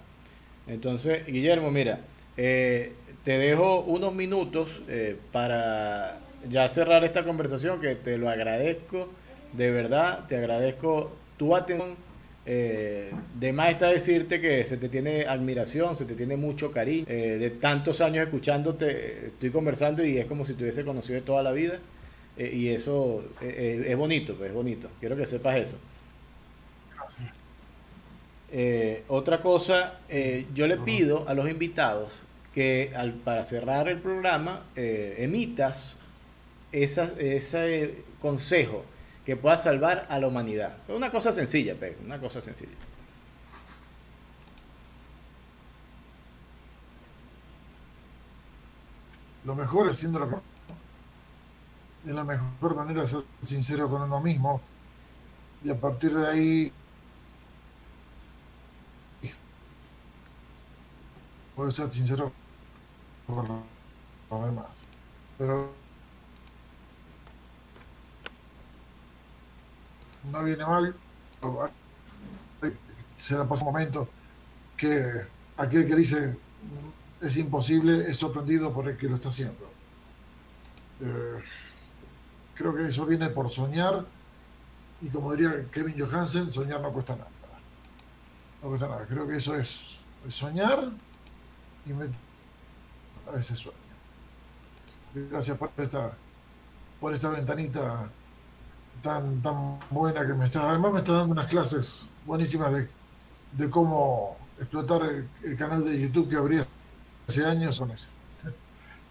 Entonces, Guillermo, mira, eh, te dejo unos minutos eh, para ya cerrar esta conversación, que te lo agradezco, de verdad, te agradezco tu atención eh, de más está decirte que se te tiene admiración, se te tiene mucho cariño. Eh, de tantos años escuchándote, estoy conversando y es como si te hubiese conocido de toda la vida. Eh, y eso es bonito, pues es bonito. Quiero que sepas eso. otra cosa, yo le pido a los invitados que al, para cerrar el programa emitas esa, ese consejo que pueda salvar a la humanidad. Una cosa sencilla, pero una cosa sencilla. Lo mejor es siendo es la mejor manera ser sincero con uno mismo y a partir de ahí puede ser sincero con los demás. Pero no viene mal, se da pasa un momento que aquel que dice es imposible es sorprendido por el que lo está haciendo. Eh, creo que eso viene por soñar y como diría Kevin Johansen, soñar no cuesta nada. No cuesta nada. Creo que eso es, soñar y me, a veces sueño. Gracias por esta, por esta ventanita tan, tan buena que me está. Además, me está dando unas clases buenísimas de, de cómo explotar el, canal de YouTube que abrí hace años con eso.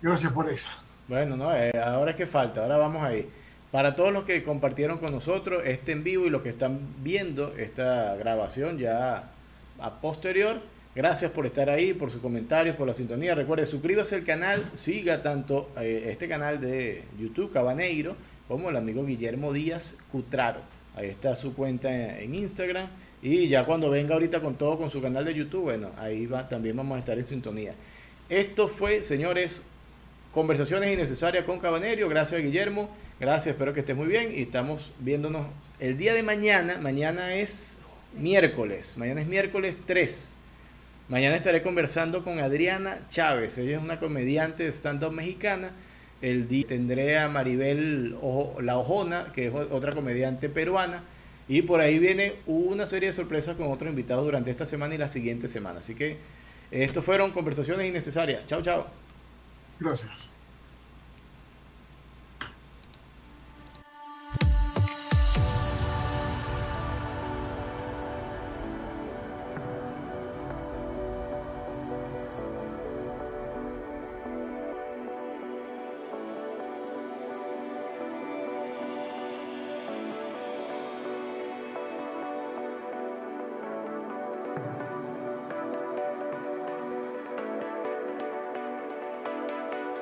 Gracias por eso. Bueno, no, eh, ahora que falta, ahora vamos ahí. Para todos los que compartieron con nosotros este en vivo y los que están viendo esta grabación ya a posterior, gracias por estar ahí, por sus comentarios, por la sintonía. Recuerde, suscríbase al canal, siga tanto eh, este canal de YouTube, Cabaneiro, como el amigo Guillermo Díaz Cutraro. Ahí está su cuenta en Instagram. Y ya cuando venga ahorita con todo con su canal de YouTube, bueno, ahí va, también vamos a estar en sintonía. Esto fue, señores, conversaciones innecesarias con Cabanerio. Gracias, Guillermo. Gracias, espero que esté muy bien. Y estamos viéndonos el día de mañana. Mañana es miércoles. Mañana es miércoles 3. Mañana estaré conversando con Adriana Chávez. Ella es una comediante de stand-up mexicana el día tendré a Maribel La Ojona, que es otra comediante peruana. Y por ahí viene una serie de sorpresas con otros invitados durante esta semana y la siguiente semana. Así que estos fueron conversaciones innecesarias. Chao, chao. Gracias.